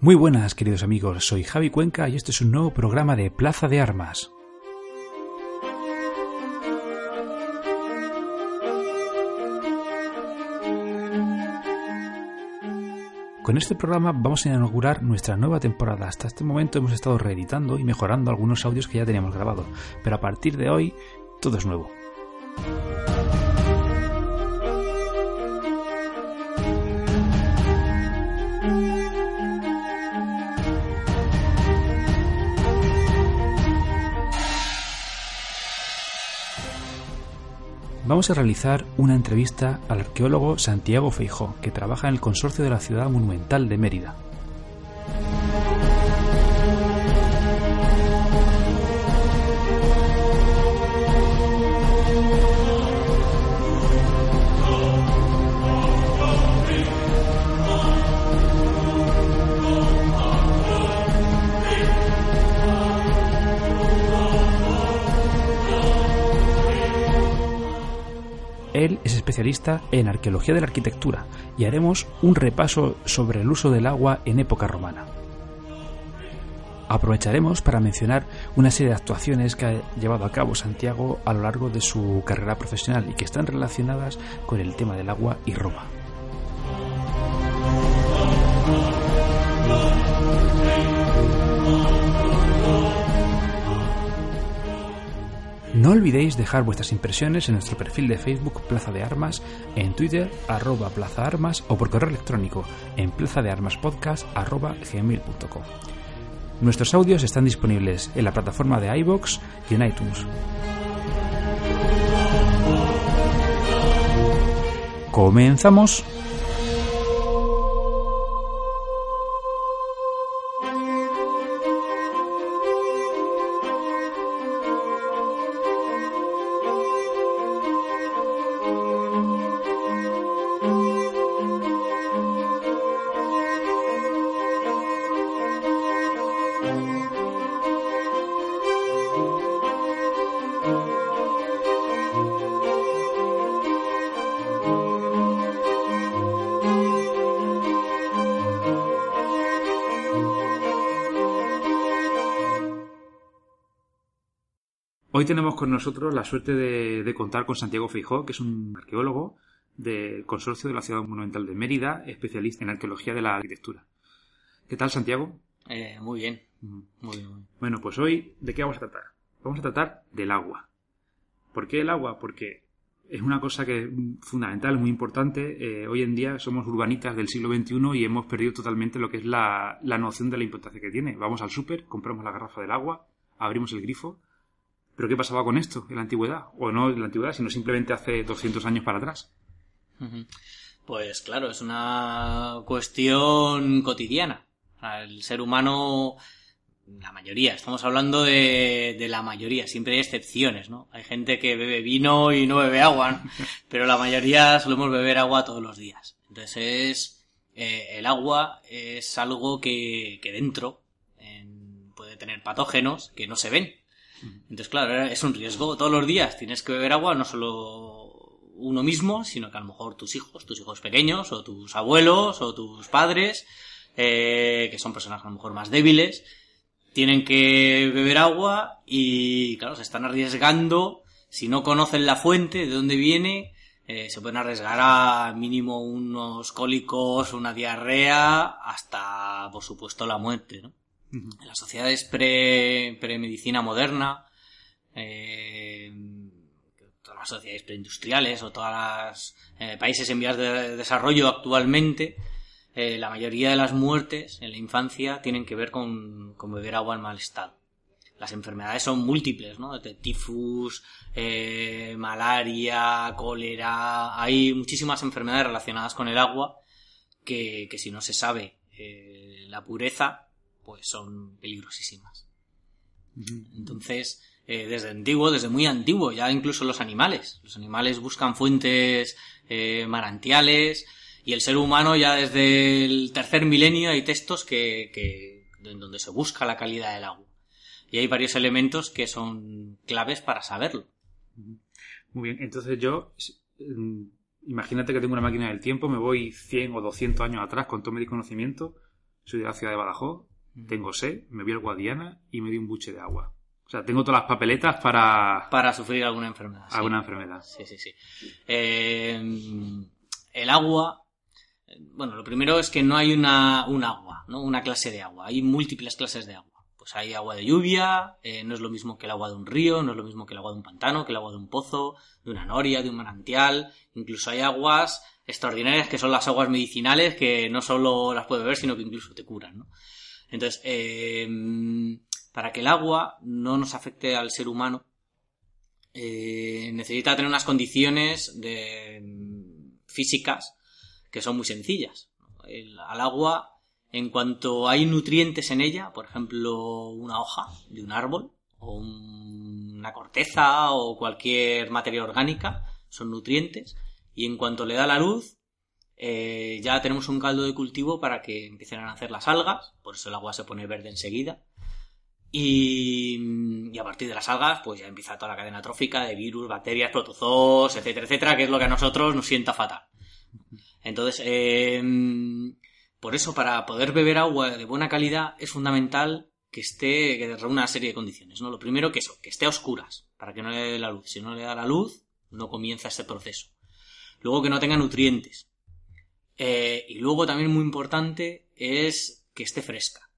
Muy buenas, queridos amigos, soy Javi Cuenca y este es un nuevo programa de Plaza de Armas. Con este programa vamos a inaugurar nuestra nueva temporada. Hasta este momento hemos estado reeditando y mejorando algunos audios que ya teníamos grabados, pero a partir de hoy todo es nuevo. Vamos a realizar una entrevista al arqueólogo Santiago Feijó, que trabaja en el Consorcio de la Ciudad Monumental de Mérida. En arqueología de la arquitectura y haremos un repaso sobre el uso del agua en época romana. Aprovecharemos para mencionar una serie de actuaciones que ha llevado a cabo Santiago a lo largo de su carrera profesional y que están relacionadas con el tema del agua y Roma. No olvidéis dejar vuestras impresiones en nuestro perfil de Facebook Plaza de Armas, en Twitter arroba Plaza Armas o por correo electrónico en plazadearmaspodcast arroba gmail.com. Nuestros audios están disponibles en la plataforma de iBox y en iTunes. Comenzamos. Hoy tenemos con nosotros la suerte de, de contar con Santiago Feijó, que es un arqueólogo del Consorcio de la Ciudad Monumental de Mérida, especialista en arqueología de la arquitectura. ¿Qué tal, Santiago? Eh, muy bien. Muy bien, muy bien. Bueno, pues hoy, ¿de qué vamos a tratar? Vamos a tratar del agua. ¿Por qué el agua? Porque es una cosa que es fundamental, muy importante. Eh, hoy en día somos urbanitas del siglo XXI y hemos perdido totalmente lo que es la, la noción de la importancia que tiene. Vamos al súper, compramos la garrafa del agua, abrimos el grifo. ¿Pero qué pasaba con esto en la antigüedad? O no en la antigüedad, sino simplemente hace 200 años para atrás. Pues claro, es una cuestión cotidiana. El ser humano, la mayoría, estamos hablando de, de la mayoría, siempre hay excepciones, ¿no? Hay gente que bebe vino y no bebe agua, ¿no? pero la mayoría solemos beber agua todos los días. Entonces es, eh, el agua es algo que, que dentro en- puede tener patógenos que no se ven. Entonces, claro, es un riesgo. Todos los días tienes que beber agua, no solo uno mismo, sino que a lo mejor tus hijos, tus hijos pequeños, o tus abuelos, o tus padres, eh, que son personas a lo mejor más débiles, tienen que beber agua y, claro, se están arriesgando, si no conocen la fuente, de dónde viene, eh, se pueden arriesgar a mínimo unos cólicos, una diarrea, hasta, por supuesto, la muerte, ¿no? En las sociedades pre, pre-medicina moderna, eh, todas las sociedades preindustriales o todos los países en vías de desarrollo actualmente, eh, la mayoría de las muertes en la infancia tienen que ver con, con beber agua en mal estado. Las enfermedades son múltiples, ¿no? Desde tifus, eh, malaria, cólera. Hay muchísimas enfermedades relacionadas con el agua que, que si no se sabe eh, la pureza, pues son peligrosísimas. Entonces, eh, desde antiguo, desde muy antiguo, ya incluso los animales. Los animales buscan fuentes eh, manantiales y el ser humano ya desde el tercer milenio hay textos que, que en donde se busca la calidad del agua. Y hay varios elementos que son claves para saberlo. Muy bien, entonces yo, mm, imagínate que tengo una máquina del tiempo, me voy 100 o 200 años atrás con todo mi conocimiento. soy de la ciudad de Badajoz. Tengo sed, me voy al Guadiana y me doy un buche de agua. O sea, tengo todas las papeletas para Para sufrir alguna enfermedad. sí. alguna enfermedad. Sí, sí, sí. Eh, el agua. Bueno, lo primero es que no hay una, un agua, ¿no? Una clase de agua. Hay múltiples clases de agua. Pues hay agua de lluvia, eh, no es lo mismo que el agua de un río, no es lo mismo que el agua de un pantano, que el agua de un pozo, de una noria, de un manantial. Incluso hay aguas extraordinarias que son las aguas medicinales que no solo las puedes beber, sino que incluso te curan, ¿no? Entonces, eh, para que el agua no nos afecte al ser humano, eh, necesita tener unas condiciones de, mm, físicas que son muy sencillas. El- al agua, en cuanto hay nutrientes en ella, por ejemplo, una hoja de un árbol, o un- una corteza, o cualquier materia orgánica, son nutrientes, y en cuanto le da la luz, eh, ya tenemos un caldo de cultivo para que empiecen a nacer las algas, por eso el agua se pone verde enseguida. Y, y a partir de las algas, pues ya empieza toda la cadena trófica de virus, bacterias, protozoos, etcétera, etcétera, que es lo que a nosotros nos sienta fatal. Entonces, eh, por eso, para poder beber agua de buena calidad, es fundamental que esté, que reúna una serie de condiciones, ¿no? Lo primero que eso, que esté a oscuras, para que no le dé la luz. Si no le da la luz, no comienza este proceso. Luego que no tenga nutrientes. Eh, y luego también muy importante es que esté fresca.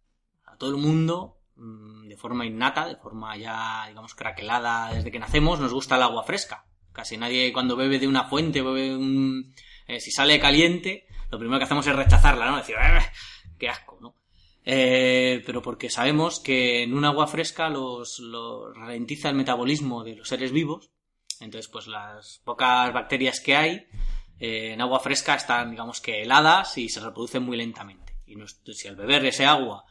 A todo el mundo, mm, de forma innata, de forma ya, digamos, craquelada desde que nacemos, nos gusta el agua fresca. Casi nadie cuando bebe de una fuente, bebe un... eh, si sale caliente, lo primero que hacemos es rechazarla, ¿no? Decir, "Eh, qué asco, ¿no? Eh, pero porque sabemos que en un agua fresca los, los ralentiza el metabolismo de los seres vivos. Entonces, pues las pocas bacterias que hay eh, en agua fresca están, digamos que heladas y se reproducen muy lentamente. Y si al beber ese agua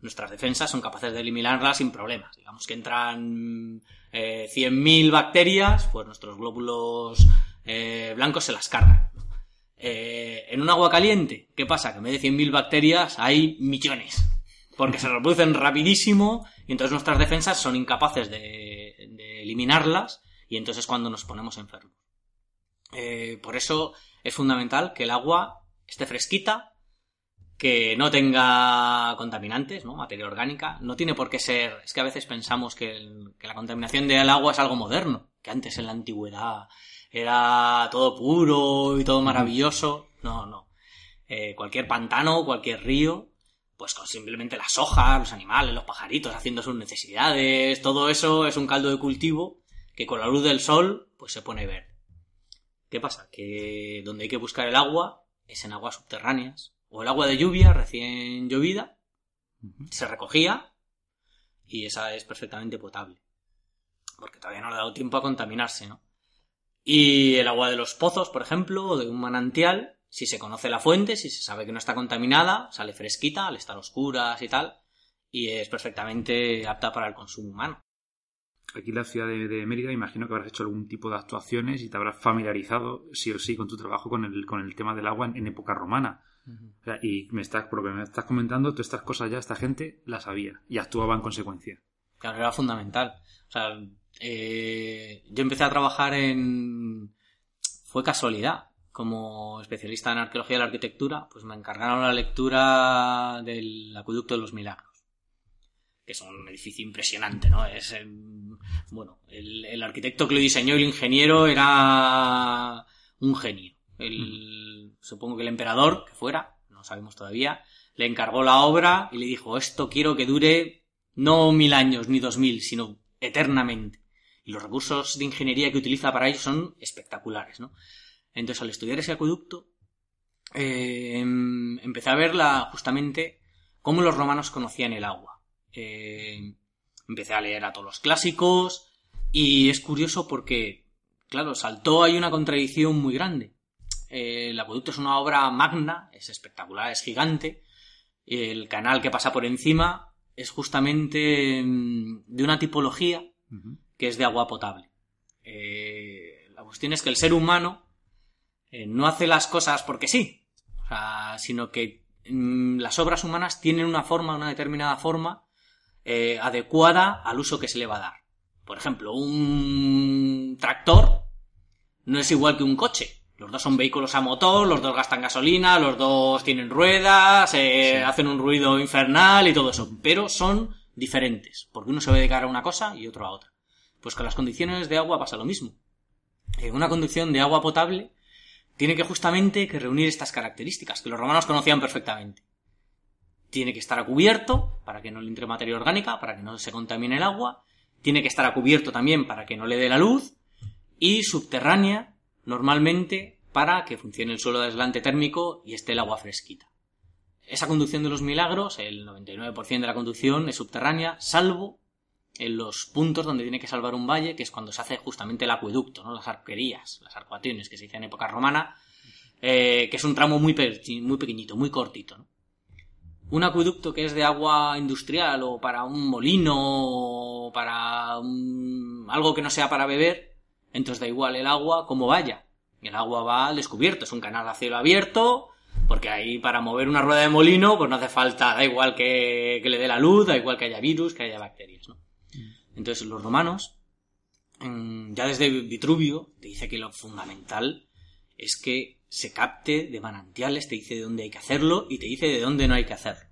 nuestras defensas son capaces de eliminarlas sin problemas. Digamos que entran eh, 100.000 bacterias, pues nuestros glóbulos eh, blancos se las cargan. Eh, en un agua caliente, ¿qué pasa? Que en vez de 100.000 bacterias hay millones. Porque se reproducen rapidísimo y entonces nuestras defensas son incapaces de, de eliminarlas y entonces es cuando nos ponemos enfermos. Eh, por eso es fundamental que el agua esté fresquita, que no tenga contaminantes, ¿no? Materia orgánica. No tiene por qué ser. Es que a veces pensamos que, el- que la contaminación del agua es algo moderno, que antes en la antigüedad era todo puro y todo maravilloso. No, no. Eh, cualquier pantano, cualquier río, pues con simplemente las hojas, los animales, los pajaritos haciendo sus necesidades, todo eso es un caldo de cultivo que con la luz del sol pues se pone verde. ¿Qué pasa? Que donde hay que buscar el agua es en aguas subterráneas. O el agua de lluvia recién llovida se recogía y esa es perfectamente potable. Porque todavía no le ha dado tiempo a contaminarse, ¿no? Y el agua de los pozos, por ejemplo, o de un manantial, si se conoce la fuente, si se sabe que no está contaminada, sale fresquita al estar oscuras y tal, y es perfectamente apta para el consumo humano. Aquí en la ciudad de, de Mérida imagino que habrás hecho algún tipo de actuaciones y te habrás familiarizado sí o sí con tu trabajo con el, con el tema del agua en, en época romana. O sea, y me estás, por lo que me estás comentando, todas estas cosas ya esta gente las sabía y actuaba en consecuencia. Claro, era fundamental. O sea, eh, yo empecé a trabajar en... Fue casualidad. Como especialista en arqueología de la arquitectura, pues me encargaron la lectura del Acueducto de los Milagros. Que es un edificio impresionante, ¿no? Es, eh, bueno, el, arquitecto que lo diseñó y el ingeniero era un genio. El, Supongo que el emperador, que fuera, no sabemos todavía, le encargó la obra y le dijo, esto quiero que dure no mil años ni dos mil, sino eternamente. Y los recursos de ingeniería que utiliza para ello son espectaculares, ¿no? Entonces, al estudiar ese acueducto, eh, empecé a ver la, justamente cómo los romanos conocían el agua. Eh, empecé a leer a todos los clásicos y es curioso porque, claro, saltó ahí una contradicción muy grande. Eh, el acueducto es una obra magna, es espectacular, es gigante. El canal que pasa por encima es justamente mm, de una tipología que es de agua potable. Eh, la cuestión es que el ser humano eh, no hace las cosas porque sí, o sea, sino que mm, las obras humanas tienen una forma, una determinada forma eh, adecuada al uso que se le va a dar. Por ejemplo, un tractor no es igual que un coche. Los dos son vehículos a motor, los dos gastan gasolina, los dos tienen ruedas, eh, hacen un ruido infernal y todo eso, pero son diferentes, porque uno se va a dedicar a una cosa y otro a otra. Pues con las condiciones de agua pasa lo mismo. En una conducción de agua potable tiene que justamente que reunir estas características, que los romanos conocían perfectamente. Tiene que estar a cubierto para que no le entre materia orgánica, para que no se contamine el agua. Tiene que estar a cubierto también para que no le dé la luz. Y subterránea normalmente para que funcione el suelo de aislante térmico y esté el agua fresquita. Esa conducción de los milagros, el 99% de la conducción es subterránea, salvo en los puntos donde tiene que salvar un valle, que es cuando se hace justamente el acueducto, ¿no? las arquerías, las arcuaciones que se hicieron en época romana, eh, que es un tramo muy, muy pequeñito, muy cortito. Un acueducto que es de agua industrial o para un molino o para algo que no sea para beber, entonces da igual el agua como vaya. El agua va al descubierto, es un canal a cielo abierto, porque ahí para mover una rueda de molino, pues no hace falta, da igual que, le dé la luz, da igual que haya virus, que haya bacterias, ¿no? Mm. Entonces los romanos, ya desde Vitruvio, te dice que lo fundamental es que se capte de manantiales, te dice de dónde hay que hacerlo y te dice de dónde no hay que hacerlo.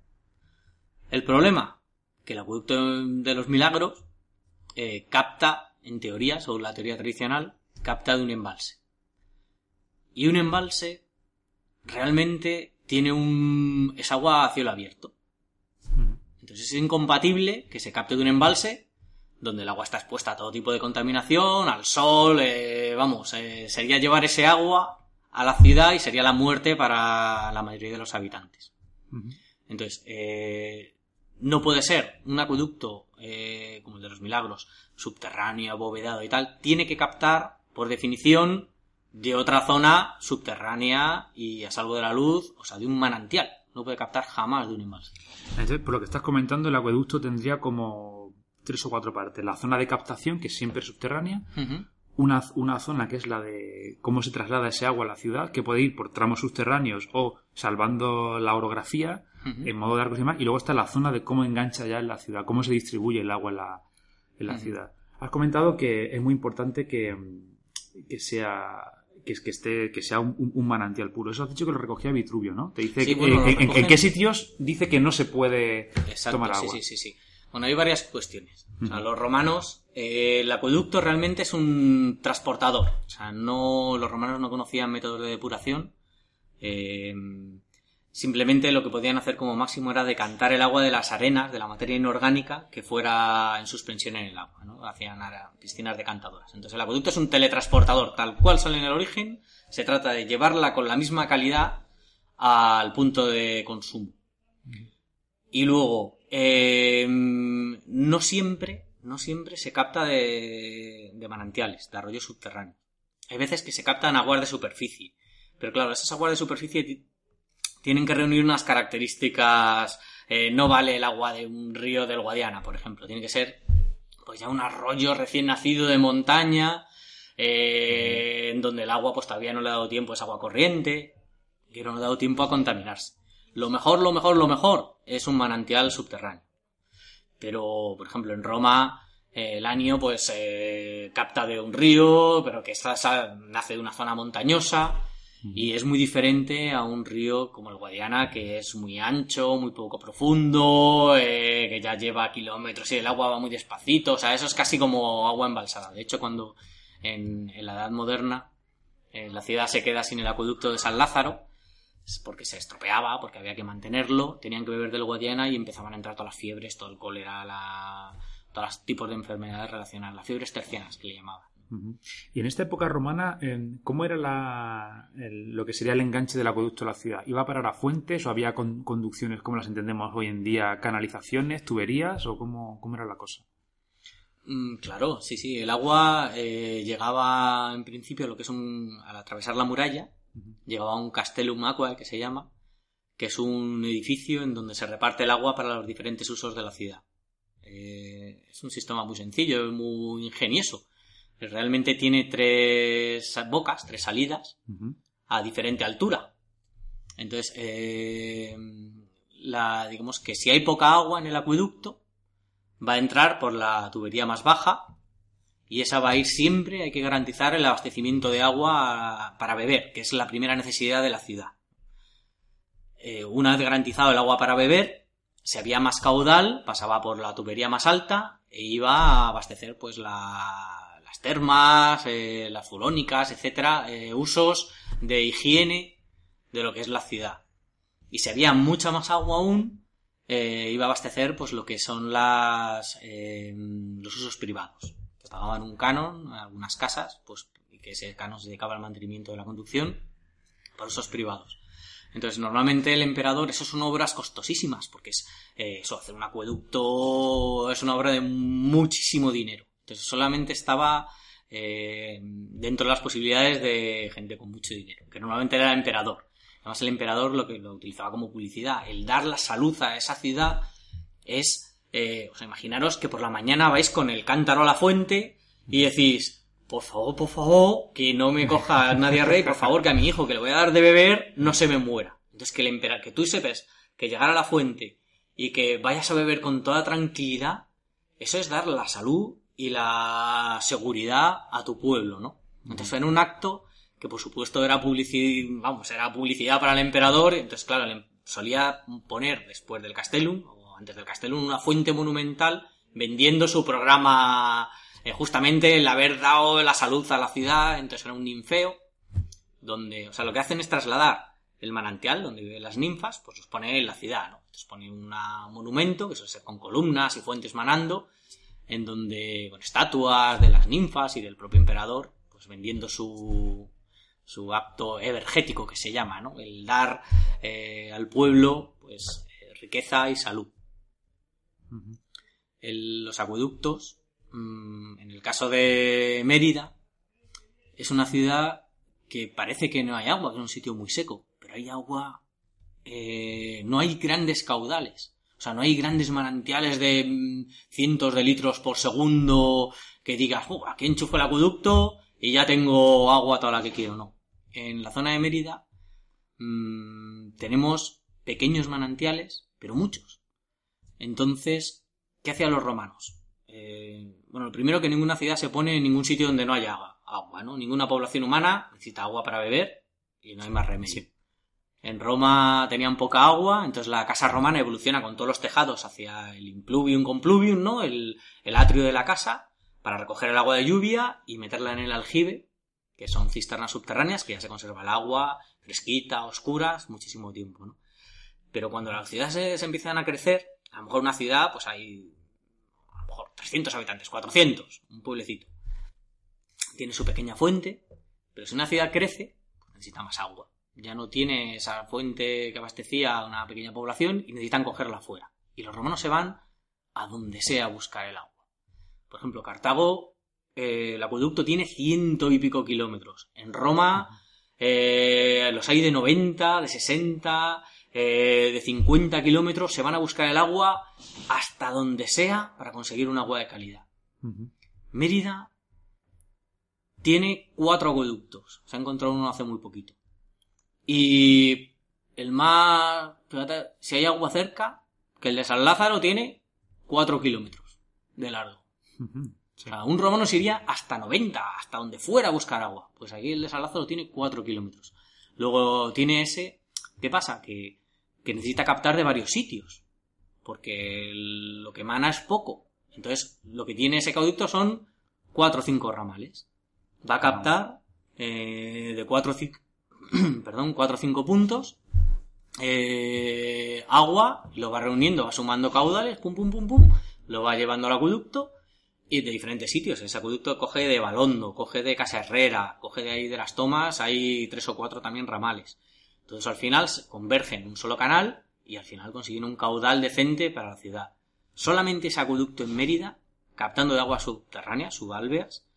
El problema, que el acueducto de los milagros eh, capta en teoría, según la teoría tradicional, capta de un embalse. Y un embalse realmente tiene un... es agua a cielo abierto. Entonces es incompatible que se capte de un embalse donde el agua está expuesta a todo tipo de contaminación, al sol, eh, vamos, eh, sería llevar ese agua a la ciudad y sería la muerte para la mayoría de los habitantes. Entonces, eh, no puede ser un acueducto como el de los milagros, subterráneo, abovedado y tal, tiene que captar, por definición, de otra zona subterránea y a salvo de la luz, o sea, de un manantial. No puede captar jamás de un embalse. Entonces, por lo que estás comentando, el acueducto tendría como tres o cuatro partes. La zona de captación, que es siempre subterránea. Una, una, zona que es la de cómo se traslada ese agua a la ciudad, que puede ir por tramos subterráneos o salvando la orografía en modo de arcos y demás. Y luego está la zona de cómo engancha ya en la ciudad, cómo se distribuye el agua en la, en la ciudad. Has comentado que es muy importante que, que sea que, que, esté, que sea un, manantial puro. Eso has dicho que lo recogía Vitruvio, ¿no? Te dice en, qué sitios dice que no se puede tomar agua. Sí, sí, sí, Bueno, hay varias cuestiones. los romanos, eh, el acueducto realmente es un transportador. O sea, no, los romanos no conocían métodos de depuración. Eh, Simplemente lo que podían hacer como máximo era decantar el agua de las arenas, de la materia inorgánica, que fuera en suspensión en el agua, ¿no? Hacían piscinas decantadoras. Entonces el acueducto es un teletransportador, tal cual sale en el origen, se trata de llevarla con la misma calidad al punto de consumo. Y luego, eh, no siempre, no siempre se capta de, de manantiales, de arroyos subterráneos. Hay veces que se captan aguas de superficie. Pero claro, esas aguas de superficie tienen que reunir unas características. Eh, no vale el agua de un río del Guadiana, por ejemplo. Tiene que ser, pues ya un arroyo recién nacido de montaña, eh, en donde el agua pues todavía no le ha dado tiempo, es agua corriente, que no le ha dado tiempo a contaminarse. Lo mejor, lo mejor, lo mejor es un manantial subterráneo. Pero, por ejemplo, en Roma, eh, el año pues capta de un río, pero que nace de una zona montañosa y es muy diferente a un río como el Guadiana, que es muy ancho, muy poco profundo, eh, que ya lleva kilómetros y el agua va muy despacito. O sea, eso es casi como agua embalsada. De hecho, cuando en, la Edad Moderna eh, la ciudad se queda sin el acueducto de San Lázaro, porque se estropeaba, porque había que mantenerlo, tenían que beber del Guadiana y empezaban a entrar todas las fiebres, todo el cólera, la, todos los tipos de enfermedades relacionadas, las fiebres tercianas que le llamaban. Y en esta época romana, ¿cómo era lo que sería el enganche del acueducto a la ciudad? ¿Iba a parar a fuentes o había conducciones como las entendemos hoy en día, canalizaciones, tuberías o cómo, era la cosa? Mm, claro, sí, sí. El agua eh, llegaba en principio a lo que es un. al atravesar la muralla, llegaba a un castellum aqua que se llama, que es un edificio en donde se reparte el agua para los diferentes usos de la ciudad. Eh, es un sistema muy sencillo, muy ingenioso realmente tiene tres bocas, tres salidas, a diferente altura. Entonces, eh, la, digamos que si hay poca agua en el acueducto, va a entrar por la tubería más baja y esa va a ir siempre, hay que garantizar el abastecimiento de agua para beber, que es la primera necesidad de la ciudad. Eh, una vez garantizado el agua para beber, si había más caudal, pasaba por la tubería más alta e iba a abastecer pues las termas, eh, las fulónicas, etcétera, eh, usos de higiene de lo que es la ciudad. Y si había mucha más agua aún, iba a abastecer pues lo que son las los usos privados pagaban un canon a algunas casas, pues que ese canon se dedicaba al mantenimiento de la conducción para usos privados. Entonces, normalmente el emperador, eso son obras costosísimas, porque es eh, eso, hacer un acueducto es una obra de muchísimo dinero. Entonces, solamente estaba eh, dentro de las posibilidades de gente con mucho dinero, que normalmente era el emperador. Además, el emperador lo que lo utilizaba como publicidad, el dar la salud a esa ciudad es eh, o sea, imaginaros que por la mañana vais con el cántaro a la fuente y decís, por favor, por favor, que no me coja nadie rey, por favor, que a mi hijo que le voy a dar de beber no se me muera. Entonces, que el que tú sepas que llegar a la fuente y que vayas a beber con toda tranquilidad, eso es dar la salud y la seguridad a tu pueblo, ¿no? Entonces fue en un acto que por supuesto era publicidad, vamos, era publicidad para el emperador, entonces claro, le solía poner después del Castellum, antes del Castellón, una fuente monumental vendiendo su programa eh, justamente el haber dado la salud a la ciudad, entonces era un ninfeo, donde, o sea, lo que hacen es trasladar el manantial donde viven las ninfas, pues los pone en la ciudad, ¿no? Entonces pone un monumento, que suele ser con columnas y fuentes manando, en donde, con estatuas de las ninfas y del propio emperador, pues vendiendo su, su acto evergético que se llama, ¿no? El dar eh, al pueblo, pues, eh, riqueza y salud los acueductos, mm, en el caso de Mérida, es una ciudad que parece que no hay agua, que es un sitio muy seco, pero hay agua, eh, no hay grandes caudales. O sea, no hay grandes manantiales de mm, cientos de litros por segundo que digas, aquí enchufo el acueducto y ya tengo agua toda la que quiero. No. En la zona de Mérida mm, tenemos pequeños manantiales, pero muchos. Entonces, ¿qué hacían los romanos? Eh, bueno, primero que ninguna ciudad se pone en ningún sitio donde no haya agua, agua, ¿no? Ninguna población humana necesita agua para beber y no hay más remedio. En Roma tenían poca agua, entonces la casa romana evoluciona con todos los tejados hacia el impluvium compluvium, ¿no? El, el atrio de la casa, para recoger el agua de lluvia y meterla en el aljibe, que son cisternas subterráneas, que ya se conserva el agua fresquita, oscuras, muchísimo tiempo, ¿no? Pero cuando las ciudades se empiezan a crecer, a lo mejor una ciudad, pues hay a lo mejor 300 habitantes, 400, un pueblecito. Tiene su pequeña fuente, pero si una ciudad crece, pues necesita más agua. Ya no tiene esa fuente que abastecía a una pequeña población y necesitan cogerla fuera. Y los romanos se van a donde sea a buscar el agua. Por ejemplo, Cartago, eh, el acueducto tiene ciento y pico kilómetros. En Roma, eh, los hay de 90, de 60, eh, de 50 kilómetros se van a buscar el agua hasta donde sea para conseguir un agua de calidad. Mérida tiene cuatro acueductos. Se ha encontrado uno hace muy poquito. Y el más... si hay agua cerca, que el de San Lázaro tiene cuatro kilómetros de largo. O sea, un romano se iría hasta 90, hasta donde fuera a buscar agua. Pues aquí el de San Lázaro tiene cuatro kilómetros. Luego tiene ese... ¿Qué pasa? Que que necesita captar de varios sitios, porque lo que emana es poco. Entonces, lo que tiene ese caudito son cuatro o cinco ramales. Va a captar eh, de cuatro perdón, cuatro o cinco puntos eh, agua, lo va reuniendo, va sumando caudales, pum, pum, pum, pum, lo va llevando al acueducto y de diferentes sitios. Ese acueducto coge de Balondo, coge de Casa Herrera, coge de ahí de las tomas, hay tres o cuatro también ramales. Entonces al final se convergen en un solo canal y al final consiguen un caudal decente para la ciudad. Solamente ese acueducto en Mérida, captando de agua subterránea, subalveas,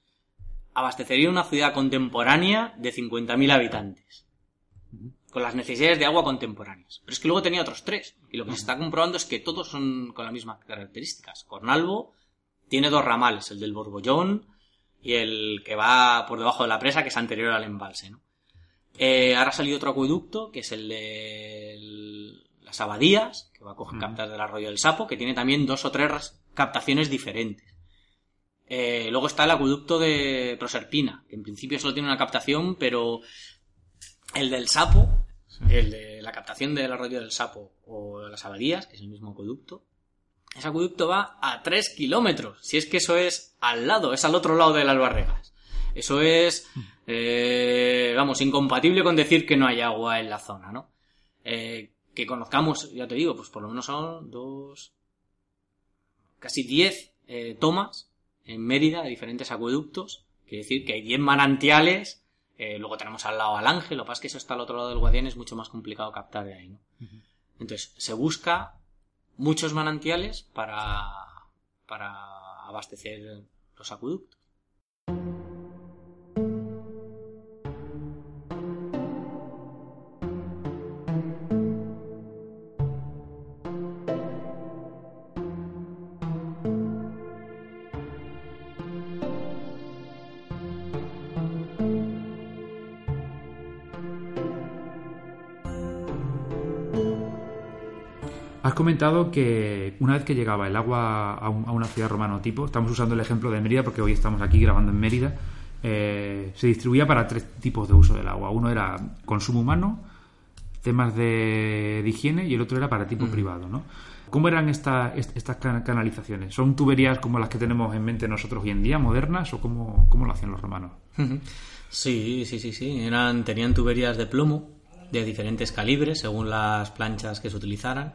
abastecería una ciudad contemporánea de 50.000 habitantes. Con las necesidades de agua contemporáneas. Pero es que luego tenía otros tres. Y lo que se está comprobando es que todos son con las mismas características. Cornalvo tiene dos ramales, el del Borbollón y el que va por debajo de la presa, que es anterior al embalse. ¿no? Eh, ahora ha salido otro acueducto, que es el de las abadías, que va a coger captar del arroyo del Sapo, que tiene también dos o tres captaciones diferentes. Eh, luego está el acueducto de Proserpina, que en principio solo tiene una captación, pero el del Sapo, el de la captación del arroyo del Sapo o de las abadías, que es el mismo acueducto, ese acueducto va a 3 kilómetros. Si es que eso es al lado, es al otro lado de las barregas. Eso es, eh, vamos, incompatible con decir que no hay agua en la zona, ¿no? Eh, que conozcamos, ya te digo, pues por lo menos son dos, casi 10 eh, tomas en Mérida de diferentes acueductos. Quiere decir que hay 10 manantiales. Eh, luego tenemos al lado al Ángel. Lo que pasa es que eso está al otro lado del Guadiana. Es mucho más complicado captar de ahí, ¿no? Entonces, se busca muchos manantiales para, para abastecer los acueductos. Comentado que una vez que llegaba el agua a, un- a una ciudad romano tipo, estamos usando el ejemplo de Mérida porque hoy estamos aquí grabando en Mérida, eh, se distribuía para tres tipos de uso del agua. Uno era consumo humano, temas de, de higiene y el otro era para tipo privado, ¿no? ¿Cómo eran esta- est- estas can- canalizaciones? ¿Son tuberías como las que tenemos en mente nosotros hoy en día, modernas, o cómo, cómo lo hacían los romanos? Sí, sí, sí, sí. Eran, tenían tuberías de plomo de diferentes calibres según las planchas que se utilizaran.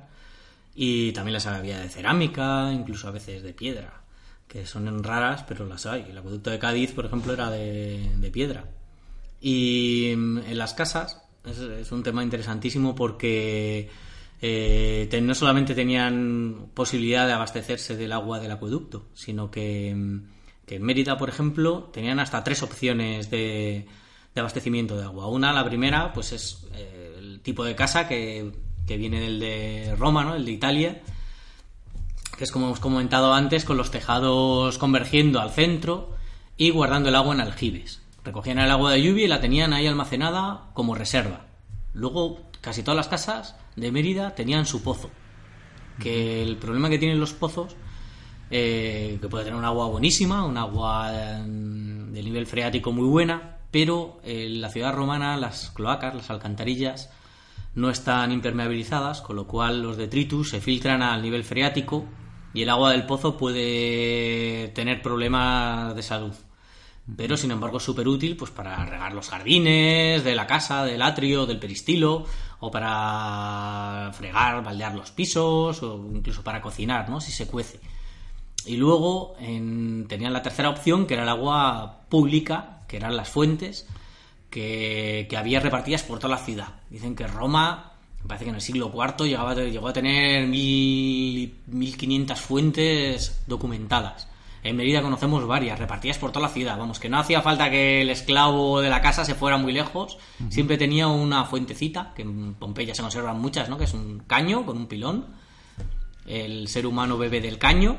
Y también las había de cerámica, incluso a veces de piedra, que son raras, pero las hay. El acueducto de Cádiz, por ejemplo, era de, piedra. Y mm, en las casas es, un tema interesantísimo porque eh, no solamente tenían posibilidad de abastecerse del agua del acueducto, sino que, mm, en Mérida, por ejemplo, tenían hasta tres opciones de, de abastecimiento de agua. Una, la primera, pues es eh, el tipo de casa que, que viene del de Roma, ¿no? El de Italia, que es como hemos comentado antes, con los tejados convergiendo al centro y guardando el agua en aljibes. Recogían el agua de lluvia y la tenían ahí almacenada como reserva. Luego, casi todas las casas de Mérida tenían su pozo. Que el problema que tienen los pozos, eh, que puede tener un agua buenísima, un agua eh, de nivel freático muy buena, pero en la ciudad romana las cloacas, las alcantarillas, no están impermeabilizadas, con lo cual los detritus se filtran al nivel freático y el agua del pozo puede tener problemas de salud. Pero sin embargo es súper útil pues para regar los jardines de la casa, del atrio, del peristilo, o para fregar, baldear los pisos, o incluso para cocinar, ¿no? Si se cuece. Y luego en- tenían la tercera opción, que era el agua pública, que eran las fuentes, que, que había repartidas por toda la ciudad. Dicen que Roma, me parece que en el siglo IV llegaba, llegó a tener mil, 1500 fuentes documentadas. En Mérida conocemos varias, repartidas por toda la ciudad. Vamos, que no hacía falta que el esclavo de la casa se fuera muy lejos. Siempre tenía una fuentecita, que en Pompeya se conservan muchas, ¿no? Que es un caño con un pilón. El ser humano bebe del caño,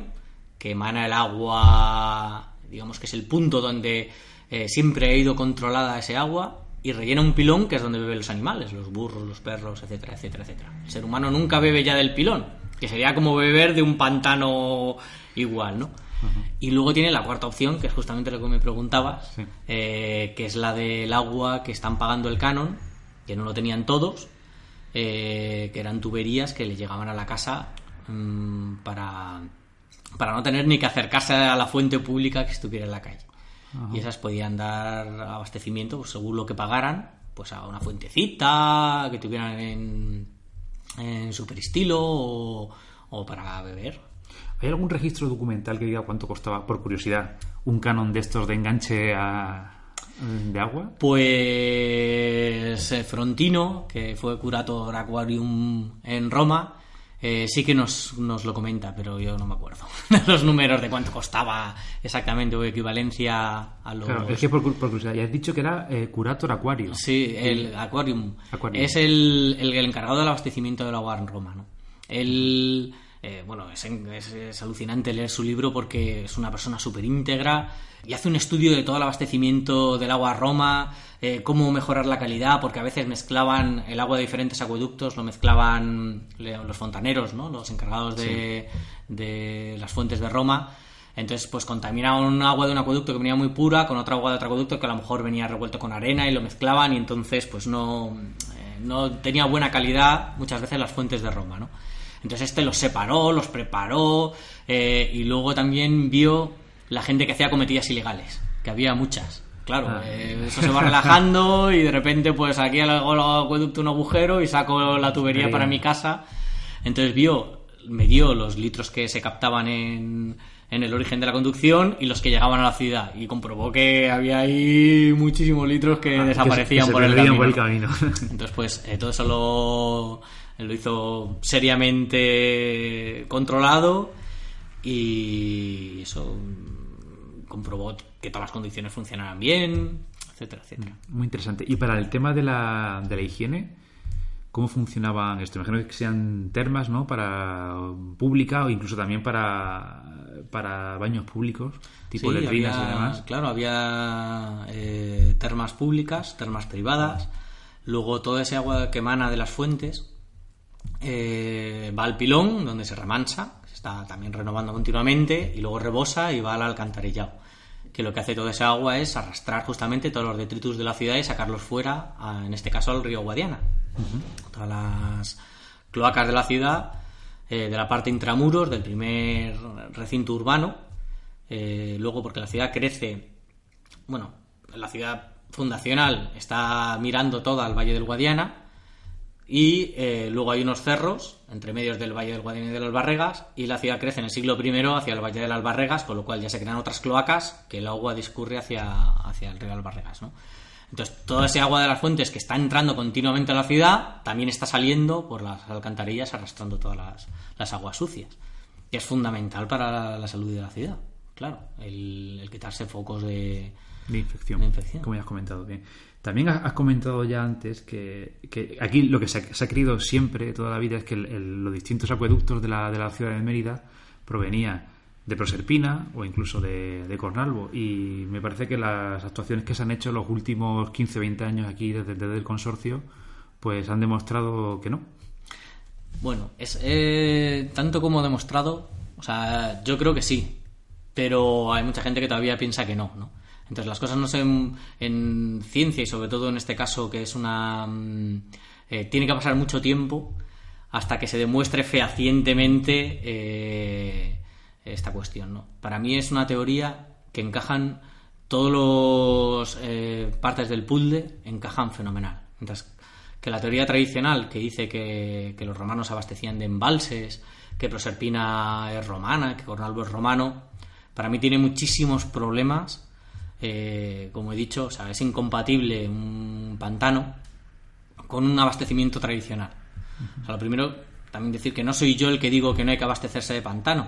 que emana el agua, digamos que es el punto donde eh, siempre ha ido controlada ese agua, y rellena un pilón que es donde beben los animales, los burros, los perros, etcétera, etcétera, etcétera. El ser humano nunca bebe ya del pilón, que sería como beber de un pantano igual, ¿no? Y luego tiene la cuarta opción, que es justamente lo que me preguntabas, Sí. eh, que es la del agua que están pagando el canon, que no lo tenían todos, eh, que eran tuberías que le llegaban a la casa mm, para, para no tener ni que acercarse a la fuente pública que estuviera en la calle. Y esas podían dar abastecimiento, pues, según lo que pagaran, pues a una fuentecita que tuvieran en, en super estilo o, o para beber. ¿Hay algún registro documental que diga cuánto costaba, por curiosidad, un canon de estos de enganche a- de agua? Pues eh, Frontino, que fue curator aquarium en Roma, eh, sí que nos, nos lo comenta, pero yo no me acuerdo los números de cuánto costaba exactamente o equivalencia a los... Claro, es que por, por curiosidad, ya has dicho que era eh, Curator Aquario. Sí, el aquarium. Aquarium. Es el, el encargado del abastecimiento del agua en Roma, ¿no? Él, eh, bueno, es, es- es alucinante leer su libro porque es una persona súper íntegra y hace un estudio de todo el abastecimiento del agua a Roma, eh, cómo mejorar la calidad, porque a veces mezclaban el agua de diferentes acueductos, lo mezclaban los fontaneros, ¿no? Los encargados de, de las fuentes de Roma. Entonces, pues contaminaban un agua de un acueducto que venía muy pura con otra agua de otro acueducto que a lo mejor venía revuelto con arena y lo mezclaban y entonces, pues no, eh, no tenía buena calidad muchas veces las fuentes de Roma, ¿no? Entonces este los separó, los preparó eh, y luego también vio la gente que hacía cometidas ilegales, que había muchas. Claro, Ah. eh, eso se va relajando y de repente pues aquí hago el acueducto un agujero y saco la tubería para mi casa. Entonces vio, me dio los litros que se captaban en, en el origen de la conducción y los que llegaban a la ciudad y comprobó que había ahí muchísimos litros que Ah, que se- desaparecían que se por, el camino. por el camino. Entonces, pues eh, todo eso lo, lo hizo seriamente controlado y eso comprobó que todas las condiciones funcionaran bien, etcétera, etcétera. Muy interesante. Y para el tema de la, de la higiene, ¿cómo funcionaban esto? Imagino que sean termas, ¿no? Para pública o incluso también para, para baños públicos, tipo Sí, letrinas había- y demás. Claro, había eh, termas públicas, termas privadas. Luego todo ese agua que emana de las fuentes eh, va al pilón, donde se remansa, se está también renovando continuamente, y luego rebosa y va al alcantarillado. Que lo que hace toda esa agua es arrastrar justamente todos los detritus de la ciudad y sacarlos fuera, a- en este caso al río Guadiana. Todas las cloacas de la ciudad, eh, de la parte intramuros, del primer recinto urbano, eh, luego porque la ciudad crece, bueno, la ciudad fundacional está mirando toda al Valle del Guadiana y eh, luego hay unos cerros entre medios del Valle del Guadiana y del Albarregas y la ciudad crece en el siglo I hacia el Valle del Albarregas, con lo cual ya se crean otras cloacas que el agua discurre hacia, hacia el río Albarregas, ¿no? Entonces, toda ese agua de las fuentes que está entrando continuamente a la ciudad también está saliendo por las alcantarillas arrastrando todas las, las aguas sucias, que es fundamental para la, la salud de la ciudad. Claro, el, el quitarse focos de, De infección, De infección. como ya has comentado bien. También has comentado ya antes que, aquí lo que se ha, querido siempre, toda la vida, es que los distintos acueductos de la, de la ciudad de Mérida provenían de Proserpina o incluso de, Cornalvo. Y me parece que las actuaciones que se han hecho los últimos 15-20 años aquí desde, desde el consorcio, pues han demostrado que no. Bueno, es eh, tanto como demostrado, o sea, yo creo que sí, pero hay mucha gente que todavía piensa que no, ¿no? Entonces las cosas no se en, en ciencia y sobre todo en este caso que es una mm, eh, tiene que pasar mucho tiempo hasta que se demuestre fehacientemente eh, esta cuestión, ¿no? Para mí es una teoría que encajan todos los eh, partes del puzzle encajan fenomenal. Mientras que la teoría tradicional que dice que, que los romanos abastecían de embalses, que Proserpina es romana, que Cornalvo es romano, para mí tiene muchísimos problemas. Eh, como he dicho, o sea, es incompatible un pantano con un abastecimiento tradicional. Lo primero, también decir que no soy yo el que digo que no hay que abastecerse de pantano.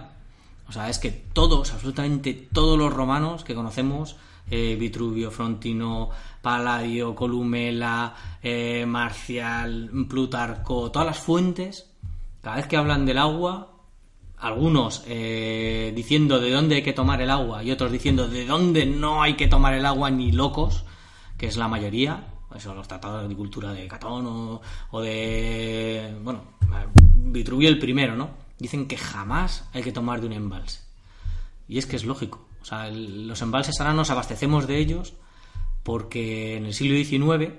O sea, es que todos, absolutamente todos los romanos que conocemos, eh, Vitruvio, Frontino, Palladio, Columela, eh, Marcial, Plutarco, todas las fuentes, cada vez que hablan del agua, algunos eh, diciendo de dónde hay que tomar el agua y otros diciendo de dónde no hay que tomar el agua ni locos, que es la mayoría, eso los tratados de agricultura de Catón o, o de, bueno, Vitruvio el primero, ¿no? Dicen que jamás hay que tomar de un embalse. Y es que es lógico. O sea, los embalses ahora nos abastecemos de ellos porque en el siglo XIX,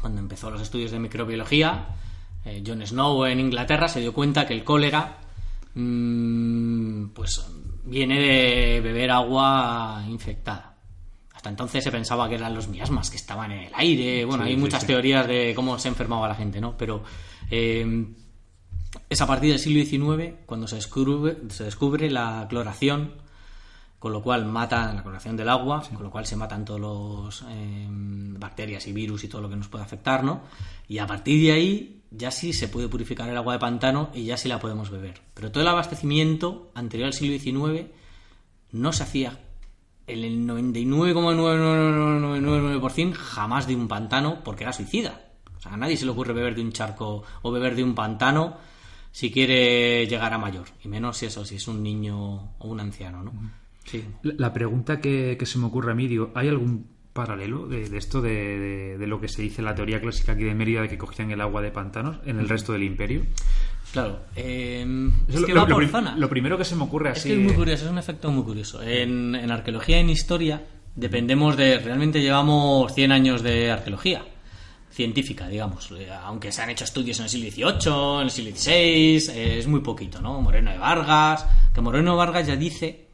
cuando empezó los estudios de microbiología, eh, John Snow en Inglaterra se dio cuenta que el cólera pues viene de beber agua infectada. Hasta entonces se pensaba que eran los miasmas que estaban en el aire. Bueno, Sí, hay sí, muchas sí. teorías de cómo se enfermaba la gente, ¿no? Pero eh, es a partir del siglo XIX cuando se descubre, se descubre la cloración, con lo cual mata la cloración del agua, con lo cual se matan todos los eh, bacterias y virus y todo lo que nos puede afectar, ¿no? Y a partir de ahí ya sí se puede purificar el agua de pantano y ya sí la podemos beber. Pero todo el abastecimiento anterior al siglo XIX no se hacía en el 99,9999% jamás de un pantano porque era suicida. O sea, a nadie se le ocurre beber de un charco o beber de un pantano si quiere llegar a mayor. Y menos si eso, si es un niño o un anciano, ¿no? Sí. La la pregunta que, que se me ocurre a mí, digo, ¿hay algún paralelo de, de esto de, de- de lo que se dice en la teoría clásica aquí de Mérida de que cogían el agua de pantanos en el resto del imperio? Claro. eh, es que lo, va lo por lo primero que se me ocurre Es así. que es muy curioso, es un efecto muy curioso. En, en arqueología y en historia dependemos de... Realmente llevamos 100 años de arqueología científica, digamos. Eh, Aunque se han hecho estudios en el siglo XVIII, en el siglo XVI, eh, es muy poquito, ¿no? Moreno de Vargas, que Moreno de Vargas ya dice,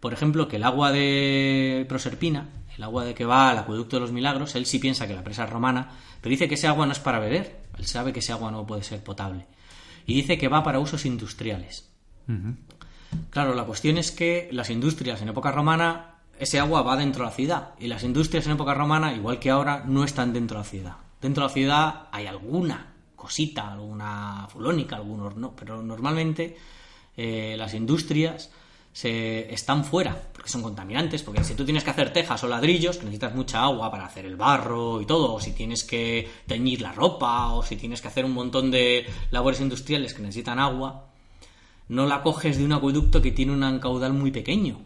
por ejemplo, que el agua de Proserpina, el agua de que va al acueducto de los milagros, él sí piensa que la presa es romana, pero dice que ese agua no es para beber, él sabe que ese agua no puede ser potable. Y dice que va para usos industriales. Claro, la cuestión es que las industrias en época romana, ese agua va dentro de la ciudad. Y las industrias en época romana, igual que ahora, no están dentro de la ciudad. Dentro de la ciudad hay alguna cosita, alguna fulónica, algunos no. Pero normalmente eh, las industrias se están fuera, porque son contaminantes, porque si tú tienes que hacer tejas o ladrillos, que necesitas mucha agua para hacer el barro y todo, o si tienes que teñir la ropa, o si tienes que hacer un montón de labores industriales que necesitan agua, no la coges de un acueducto que tiene un caudal muy pequeño,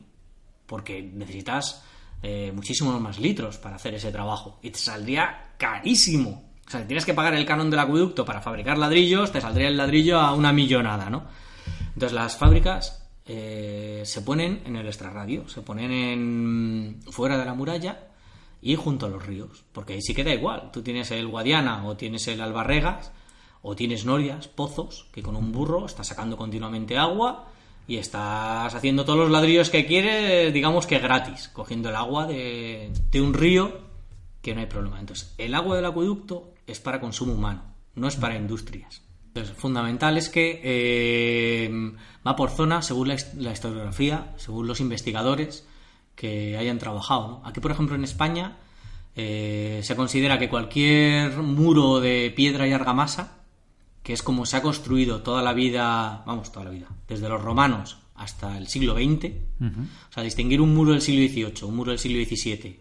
porque necesitas eh, muchísimos más litros para hacer ese trabajo y te saldría carísimo. O sea, si tienes que pagar el canon del acueducto para fabricar ladrillos, te saldría el ladrillo a una millonada, ¿no? Entonces las fábricas eh, se ponen en el extrarradio, se ponen en, fuera de la muralla y junto a los ríos, porque ahí sí queda igual. Tú tienes el Guadiana o tienes el Albarregas o tienes norias, pozos, que con un burro estás sacando continuamente agua y estás haciendo todos los ladrillos que quieres, digamos que gratis, cogiendo el agua de, de un río que no hay problema. Entonces, el agua del acueducto es para consumo humano, no es para industrias. Entonces, fundamental es que eh, va por zona según la, his- la historiografía, según los investigadores que hayan trabajado. ¿no? Aquí, por ejemplo, en España eh, se considera que cualquier muro de piedra y argamasa, que es como se ha construido toda la vida, vamos, toda la vida, desde los romanos hasta el siglo XX, o sea, distinguir un muro del siglo XVIII, un muro del siglo XVII,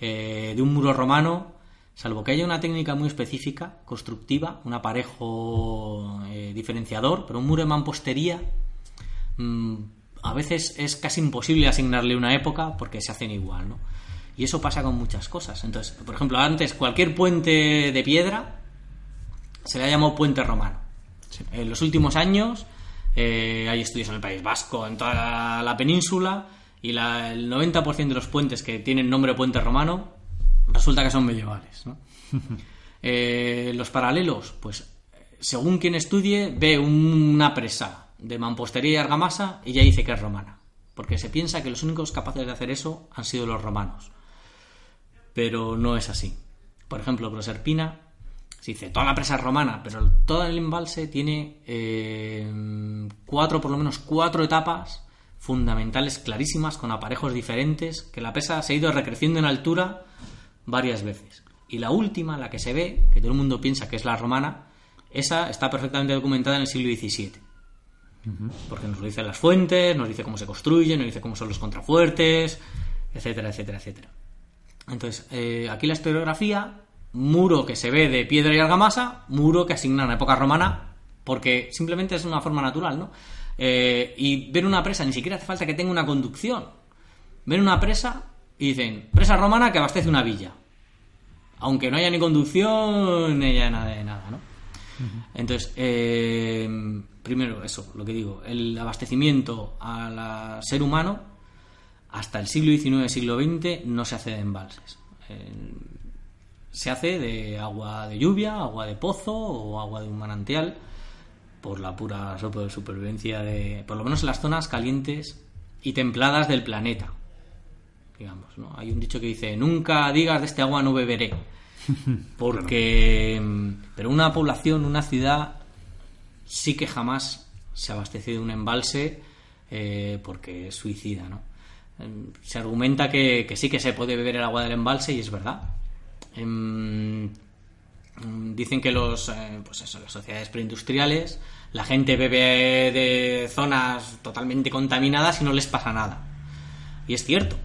eh, de un muro romano, salvo que haya una técnica muy específica, constructiva, un aparejo eh, diferenciador, pero un muro de mampostería mm, a veces es casi imposible asignarle una época porque se hacen igual, ¿no? Y eso pasa con muchas cosas. Entonces, por ejemplo, antes cualquier puente de piedra se le ha llamado puente romano. En los últimos años eh, hay estudios en el País Vasco, en toda la, la península, y la- el 90% de los puentes que tienen nombre puente romano resulta que son medievales. ¿no? Eh, los paralelos, pues según quien estudie, ve una presa de mampostería y argamasa y ya dice que es romana. Porque se piensa que los únicos capaces de hacer eso han sido los romanos. Pero no es así. Por ejemplo, Proserpina se dice toda la presa es romana, pero todo el embalse tiene eh, cuatro, por lo menos cuatro etapas fundamentales clarísimas con aparejos diferentes que la presa se ha ido recreciendo en altura varias veces. Y la última, la que se ve, que todo el mundo piensa que es la romana, esa está perfectamente documentada en el siglo XVII. Porque nos lo dicen las fuentes, nos dice cómo se construye, nos dice cómo son los contrafuertes, etcétera, etcétera, etcétera. Entonces, eh, aquí la historiografía, muro que se ve de piedra y argamasa, muro que asignan a época romana, porque simplemente es una forma natural, ¿no? Eh, y ver una presa, ni siquiera hace falta que tenga una conducción. Ven una presa y dicen, presa romana que abastece una villa. Aunque no haya ni conducción, ni haya nada de nada, ¿no? Entonces, eh, primero eso, lo que digo, el abastecimiento al ser humano hasta el siglo XIX, siglo XX no se hace de embalses. Eh, se hace de agua de lluvia, agua de pozo o agua de un manantial por la pura super- supervivencia de, por lo menos en las zonas calientes y templadas del planeta. Digamos, ¿no? Hay un dicho que dice, nunca digas de este agua no beberé. Porque, mm, pero una población, una ciudad, sí que jamás se abastece de un embalse eh, porque es suicida, ¿no? Em, Se argumenta que, que sí que se puede beber el agua del embalse y es verdad. Em, Dicen que los, eh, pues eso, las sociedades preindustriales, la gente bebe de zonas totalmente contaminadas y no les pasa nada. Y es cierto.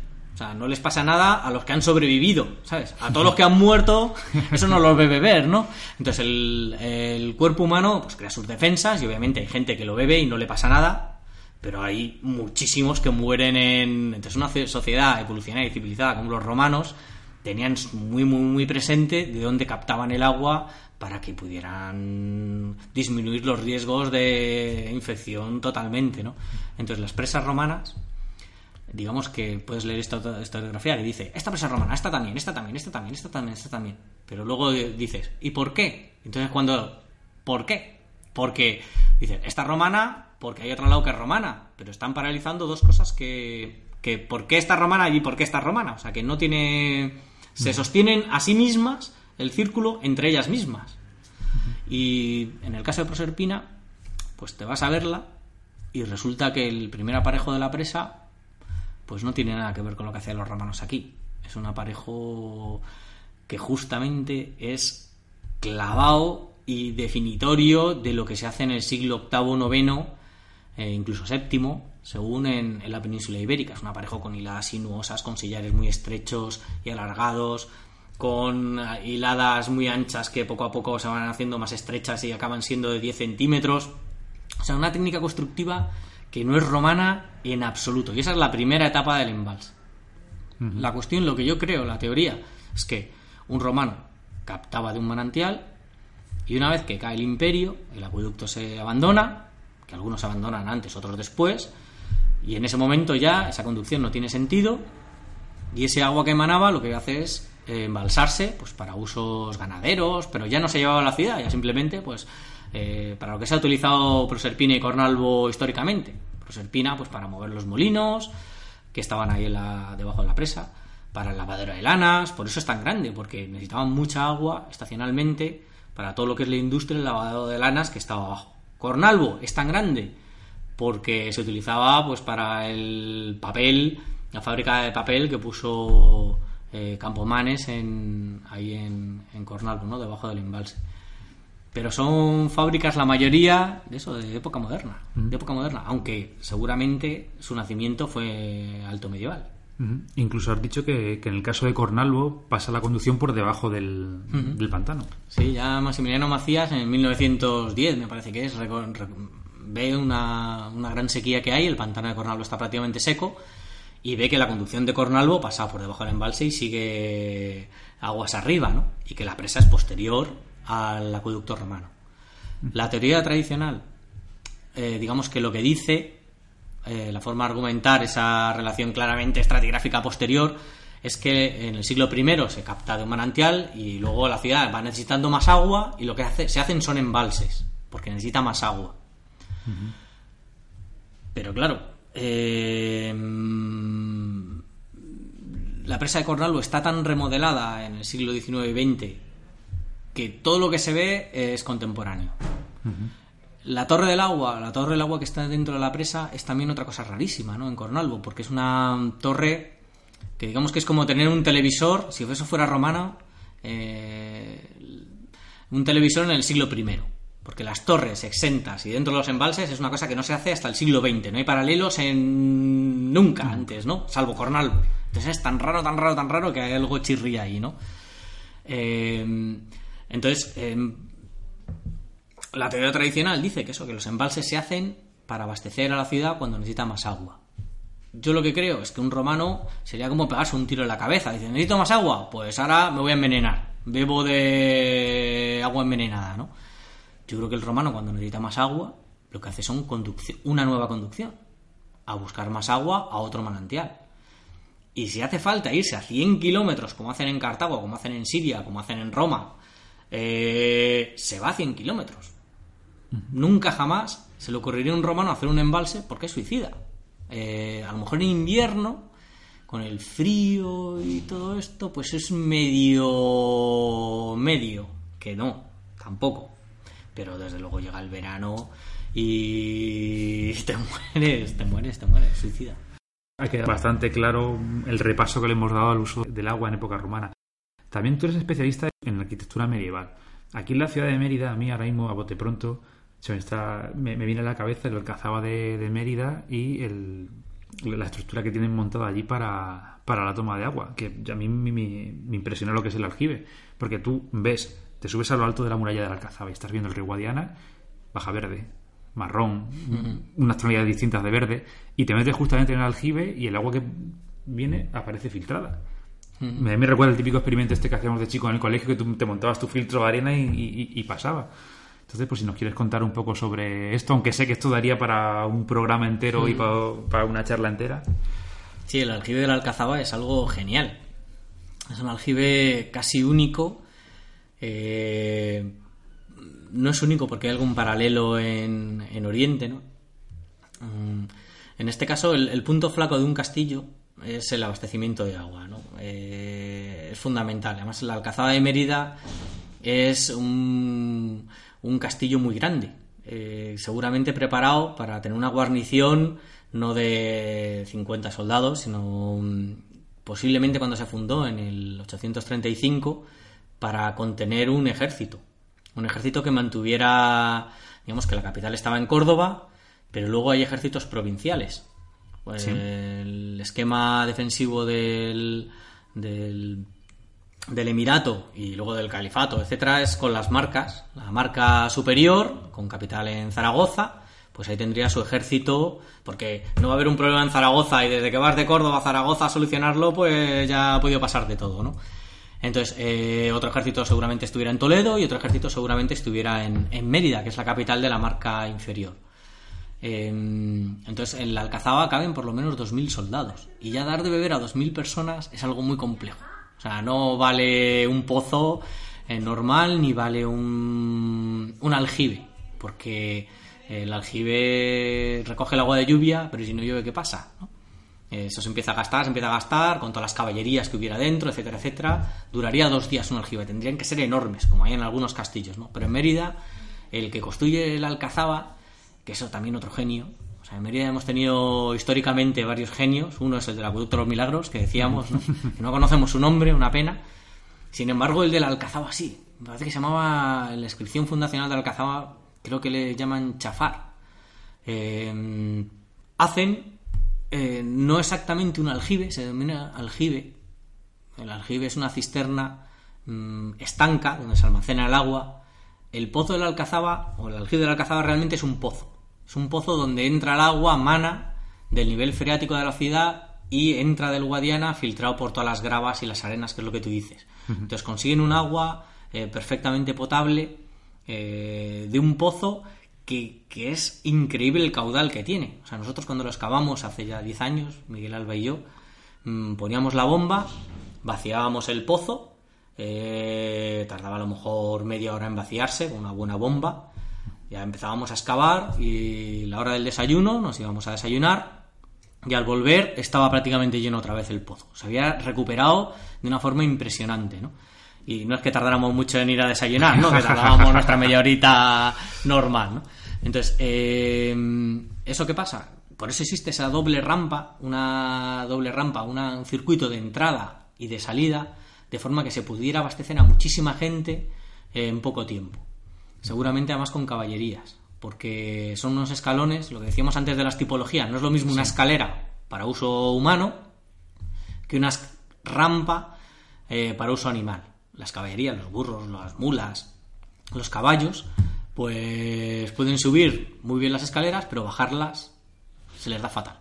Sea, no les pasa nada a los que han sobrevivido, ¿sabes? A todos los que han muerto, eso no los ve beber, ¿no? Entonces el, el cuerpo humano pues crea sus defensas y obviamente hay gente que lo bebe y no le pasa nada, pero hay muchísimos que mueren en... Entonces una sociedad evolucionaria y civilizada como los romanos tenían muy, muy, muy presente de dónde captaban el agua para que pudieran disminuir los riesgos de infección totalmente, ¿no? Entonces las presas romanas, digamos que puedes leer esta historiografía que dice, esta presa romana, esta también, esta también, esta también, esta también, esta también. Pero luego dices, ¿y por qué? Entonces cuando, ¿por qué? Porque, dices, esta romana, porque hay otra lado que es romana, pero están paralizando dos cosas que, que ¿por qué esta romana y por qué esta romana? O sea, que no tiene... Se sostienen a sí mismas el círculo entre ellas mismas. Y en el caso de Proserpina, pues te vas a verla y resulta que el primer aparejo de la presa pues no tiene nada que ver con lo que hacían los romanos aquí. Es un aparejo que justamente es clavado y definitorio de lo que se hace en el siglo VIII, IX, e incluso VII, según en, en, la península ibérica. Es un aparejo con hiladas sinuosas, con sillares muy estrechos y alargados, con hiladas muy anchas que poco a poco se van haciendo más estrechas y acaban siendo de 10 centímetros. O sea, una técnica constructiva que no es romana en absoluto. Y esa es la primera etapa del embalse. La cuestión, lo que yo creo, la teoría, es que un romano captaba de un manantial y una vez que cae el imperio, el acueducto se abandona, que algunos abandonan antes, otros después, y en ese momento ya esa conducción no tiene sentido y ese agua que emanaba lo que hace es eh, embalsarse pues para usos ganaderos, pero ya no se llevaba a la ciudad, ya simplemente pues eh, para lo que se ha utilizado Proserpina y Cornalvo históricamente. Proserpina pues para mover los molinos que estaban ahí debajo de la presa, para el lavadero de lanas, por eso es tan grande, porque necesitaban mucha agua estacionalmente para todo lo que es la industria del lavado de lanas que estaba abajo. Cornalvo es tan grande porque se utilizaba pues para el papel, la fábrica de papel que puso eh, Campomanes en, ahí en, en Cornalvo, ¿no? debajo del embalse. Pero son fábricas la mayoría de eso, de época moderna, de época moderna, aunque seguramente su nacimiento fue alto medieval. Incluso has dicho que, en el caso de Cornalvo pasa la conducción por debajo del, del, pantano. Sí, ya Maximiliano Macías en 1910, me parece que es, ve una, una gran sequía que hay, el pantano de Cornalvo está prácticamente seco y ve que la conducción de Cornalvo pasa por debajo del embalse y sigue aguas arriba, ¿no? Y que la presa es posterior al acueducto romano. La teoría tradicional, eh, digamos que lo que dice, eh, la forma de argumentar esa relación claramente estratigráfica posterior, es que en el siglo I se capta de un manantial y luego la ciudad va necesitando más agua y lo que hace, se hacen son embalses, porque necesita más agua. Pero claro, eh, la presa de Cornalvo está tan remodelada en el siglo XIX y XX que todo lo que se ve es contemporáneo. La torre del agua, la torre del agua que está dentro de la presa es también otra cosa rarísima, ¿no? En Cornalvo, porque es una torre que digamos que es como tener un televisor, si eso fuera romano, eh, un televisor en el siglo I. Porque las torres exentas y dentro de los embalses es una cosa que no se hace hasta el siglo XX. No hay paralelos en nunca antes, ¿no? Salvo Cornal. Entonces es tan raro, tan raro, tan raro que hay algo chirría ahí, ¿no? Eh, entonces, em, la teoría tradicional dice que eso, que los embalses se hacen para abastecer a la ciudad cuando necesita más agua. Yo lo que creo es que un romano sería como pegarse un tiro en la cabeza. Dice, necesito más agua, pues ahora me voy a envenenar. Bebo de agua envenenada, ¿no? Yo creo que el romano cuando necesita más agua, lo que hace son una nueva conducción, a buscar más agua a otro manantial. Y si hace falta irse a 100 kilómetros, como hacen en Cartago, como hacen en Siria, como hacen en Roma, eh, se va a 100 kilómetros. Nunca jamás se le ocurriría a un romano hacer un embalse porque es suicida. Eh, a lo mejor en invierno, con el frío y todo esto, pues es medio... medio. Que no, tampoco pero desde luego llega el verano y te mueres, te mueres, te mueres, suicida. Ha quedado bastante claro el repaso que le hemos dado al uso del agua en época romana. También tú eres especialista en arquitectura medieval. Aquí en la ciudad de Mérida, a mí ahora mismo, a bote pronto, se me, está, me, viene a la cabeza el alcazaba de, de Mérida y el, la estructura que tienen montada allí para, para la toma de agua, que a mí me, me impresiona lo que es el aljibe, porque tú ves te subes a lo alto de la muralla de la Alcazaba y estás viendo el río Guadiana, baja verde, marrón, unas tonalidades distintas de verde, y te metes justamente en el aljibe y el agua que viene aparece filtrada. Me, me recuerda el típico experimento este que hacíamos de chico en el colegio, que tú te montabas tu filtro de arena y, y- y pasaba. Entonces, pues si nos quieres contar un poco sobre esto, aunque sé que esto daría para un programa entero y para, para una charla entera. Sí, el aljibe de la Alcazaba es algo genial. Es un aljibe casi único. Eh, no es único porque hay algún paralelo en, en Oriente, ¿no? Mm, En este caso, el, el punto flaco de un castillo es el abastecimiento de agua, ¿no? Eh, es fundamental. Además, la Alcazaba de Mérida es un, castillo muy grande, eh, seguramente preparado para tener una guarnición no de 50 soldados, sino mm, posiblemente cuando se fundó en el 835 para contener un ejército. Un ejército que mantuviera, digamos que la capital estaba en Córdoba, pero luego hay ejércitos provinciales. Pues Sí. El esquema defensivo del, del, del Emirato y luego del Califato, etcétera, es con las marcas. La marca superior, con capital en Zaragoza, pues ahí tendría su ejército, porque no va a haber un problema en Zaragoza y desde que vas de Córdoba a Zaragoza a solucionarlo, pues ya ha podido pasar de todo, ¿no? Entonces, eh, otro ejército seguramente estuviera en Toledo y otro ejército seguramente estuviera en, en Mérida, que es la capital de la marca inferior. Eh, entonces, en la Alcazaba caben por lo menos 2.000 soldados. Y ya dar de beber a 2.000 personas es algo muy complejo. O sea, no vale un pozo eh, normal ni vale un, un aljibe. Porque el aljibe recoge el agua de lluvia, pero si no llueve, ¿qué pasa? ¿no? Eso se empieza a gastar, se empieza a gastar con todas las caballerías que hubiera dentro, etcétera, etcétera. Duraría dos días un aljibe. Tendrían que ser enormes, como hay en algunos castillos, ¿no? Pero en Mérida, el que construye el Alcazaba, que eso también otro genio. O sea, en Mérida hemos tenido históricamente varios genios. Uno es el del Acueducto de los Milagros, que decíamos, ¿no? que no conocemos su nombre, una pena. Sin embargo, el del Alcazaba sí. Me parece que se llamaba, en la inscripción fundacional del Alcazaba, creo que le llaman Chafar. Eh, hacen eh, no exactamente un aljibe, se denomina aljibe. El aljibe es una cisterna mm, estanca donde se almacena el agua. El pozo del Alcazaba, o el aljibe del Alcazaba, realmente es un pozo. Es un pozo donde entra el agua, mana del nivel freático de la ciudad y entra del Guadiana filtrado por todas las gravas y las arenas, que es lo que tú dices. Entonces consiguen un agua eh, perfectamente potable eh, de un pozo que, que es increíble el caudal que tiene. O sea, nosotros cuando lo excavamos hace ya 10 años, Miguel Alba y yo, mm, poníamos la bomba, vaciábamos el pozo, eh, tardaba a lo mejor media hora en vaciarse con una buena bomba. Ya empezábamos a excavar y la hora del desayuno nos íbamos a desayunar y al volver estaba prácticamente lleno otra vez el pozo. Se había recuperado de una forma impresionante, ¿no? Y no es que tardáramos mucho en ir a desayunar, ¿no? Que tardábamos nuestra media horita normal, ¿no? Entonces, eh, ¿eso qué pasa? Por eso existe esa doble rampa, una doble rampa, una- un circuito de entrada y de salida, de forma que se pudiera abastecer a muchísima gente en poco tiempo. Seguramente además con caballerías, porque son unos escalones, lo que decíamos antes de las tipologías, no es lo mismo una escalera para uso humano que una rampa eh, para uso animal. Las caballerías, los burros, las mulas, los caballos, pues pueden subir muy bien las escaleras, pero bajarlas se les da fatal.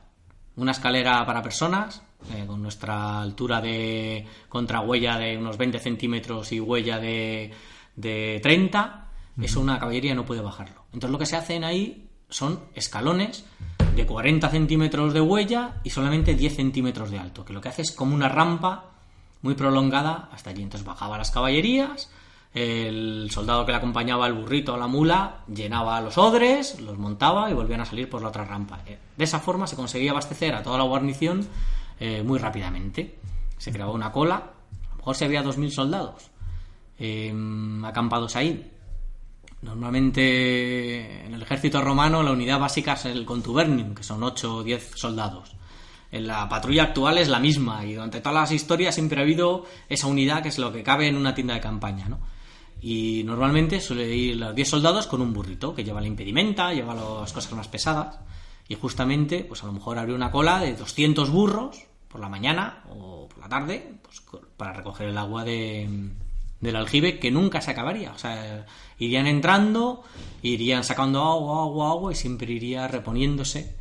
Una escalera para personas, eh, con nuestra altura de contrahuella de unos 20 centímetros y huella de, de 30, eso una caballería no puede bajarlo. Entonces lo que se hacen ahí son escalones de 40 centímetros de huella y solamente 10 centímetros de alto, que lo que hace es como una rampa muy prolongada hasta allí. Entonces bajaba las caballerías, el soldado que le acompañaba al burrito o la mula llenaba los odres, los montaba y volvían a salir por la otra rampa. Eh, De esa forma se conseguía abastecer a toda la guarnición eh, muy rápidamente. Se creaba una cola, a lo mejor si había 2.000 soldados eh, acampados ahí. Normalmente en el ejército romano la unidad básica es el contubernium, que son 8 o 10 soldados. En la patrulla actual es la misma y durante todas las historias siempre ha habido esa unidad que es lo que cabe en una tienda de campaña, ¿no? Y normalmente suele ir los 10 soldados con un burrito que lleva la impedimenta, lleva las cosas más pesadas y justamente, pues a lo mejor habría una cola de 200 burros por la mañana o por la tarde pues, para recoger el agua de, del aljibe que nunca se acabaría. O sea, irían entrando, irían sacando agua, agua, agua y siempre iría reponiéndose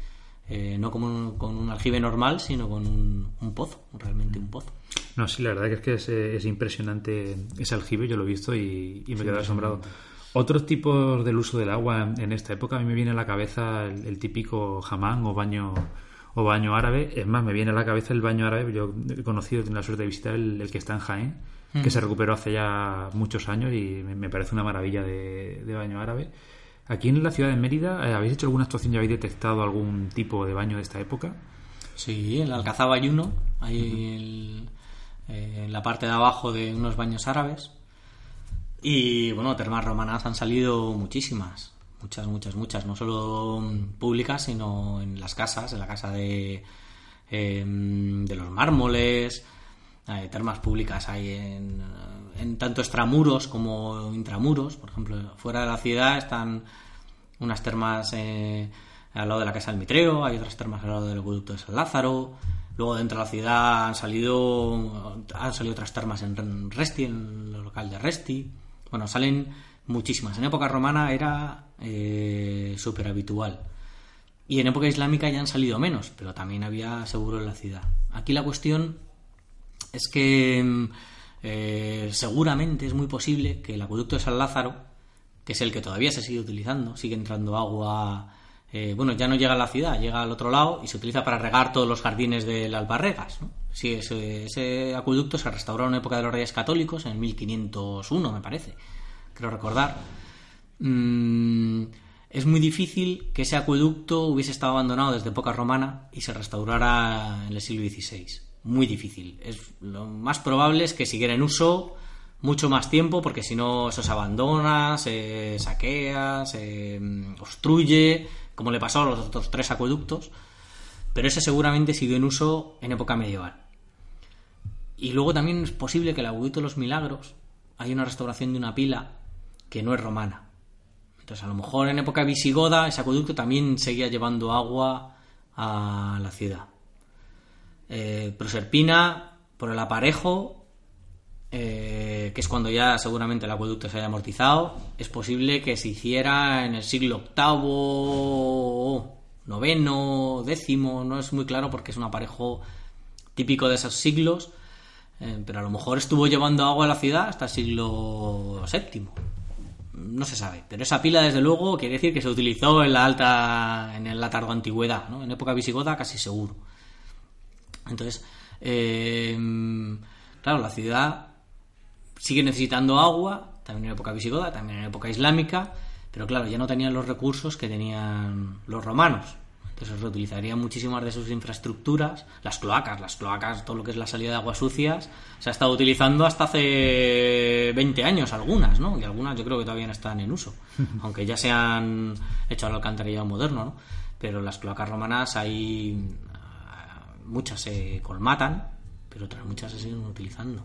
eh, no como un, con un aljibe normal, sino con un, pozo, realmente un pozo. No, sí, la verdad que es que es, es impresionante ese aljibe, yo lo he visto y, me quedo asombrado. Otros tipos del uso del agua en esta época, a mí me viene a la cabeza el, típico jamán o baño o baño árabe. Es más, me viene a la cabeza el baño árabe. Yo he conocido, tengo la suerte de visitar el, que está en Jaén, que se recuperó hace ya muchos años y me, parece una maravilla de, baño árabe. Aquí en la ciudad de Mérida, eh, ¿habéis hecho alguna actuación y habéis detectado algún tipo de baño de esta época? Sí, en el Alcazaba hay uno, hay eh, en la parte de abajo de unos baños árabes y bueno, termas romanas han salido muchísimas, muchas, muchas, muchas, no solo públicas, sino en las casas, en la casa de, em, de los mármoles, hay termas públicas hay en, en, tanto extramuros como intramuros, por ejemplo, fuera de la ciudad están unas termas eh, al lado de la casa del Mitreo, hay otras termas al lado del acueducto de San Lázaro, luego dentro de la ciudad han salido han salido otras termas en Resti, en el local de Resti, bueno, salen muchísimas. En época romana era eh, súper habitual. Y en época islámica ya han salido menos, pero también había seguro en la ciudad. Aquí la cuestión es que mm, eh, seguramente es muy posible que el acueducto de San Lázaro, que es el que todavía se sigue utilizando, sigue entrando agua. Eh, bueno, ya no llega a la ciudad, llega al otro lado y se utiliza para regar todos los jardines del Albarregas. ¿no? Sí, ese, acueducto se restauró en la época de los Reyes Católicos, en 1501, me parece, creo recordar. Mm, es muy difícil que ese acueducto hubiese estado abandonado desde época romana y se restaurara en el siglo XVI. Muy difícil. Lo más probable es que siguiera en uso mucho más tiempo, porque si no, eso se abandona, se saquea, se mm, obstruye, como le pasó a los otros tres acueductos pero ese seguramente siguió en uso en época medieval. Y luego también es posible que el acueducto de los milagros hay una restauración de una pila que no es romana. Entonces, a lo mejor en época visigoda ese acueducto también seguía llevando agua a la ciudad. Eh, Proserpina, por el aparejo, eh, que es cuando ya seguramente el acueducto se haya amortizado, es posible que se hiciera en el siglo VIII noveno, décimo, no es muy claro porque es un aparejo típico de esos siglos, eh, pero a lo mejor estuvo llevando agua a la ciudad hasta el siglo VII. No se sabe, pero esa pila desde luego quiere decir que se utilizó en la alta, en la antigüedad, ¿no? en época visigoda casi seguro. Entonces, eh, claro, la ciudad sigue necesitando agua, también en época visigoda, también en época islámica, pero claro, ya no tenían los recursos que tenían los romanos. Entonces reutilizarían muchísimas de sus infraestructuras, las cloacas, las cloacas, todo lo que es la salida de aguas sucias, se ha estado utilizando hasta hace 20 años algunas, ¿no? Y algunas yo creo que todavía no están en uso, aunque ya se han hecho al alcantarillado moderno, ¿no? Pero las cloacas romanas hay muchas se colmatan, pero otras muchas se siguen utilizando.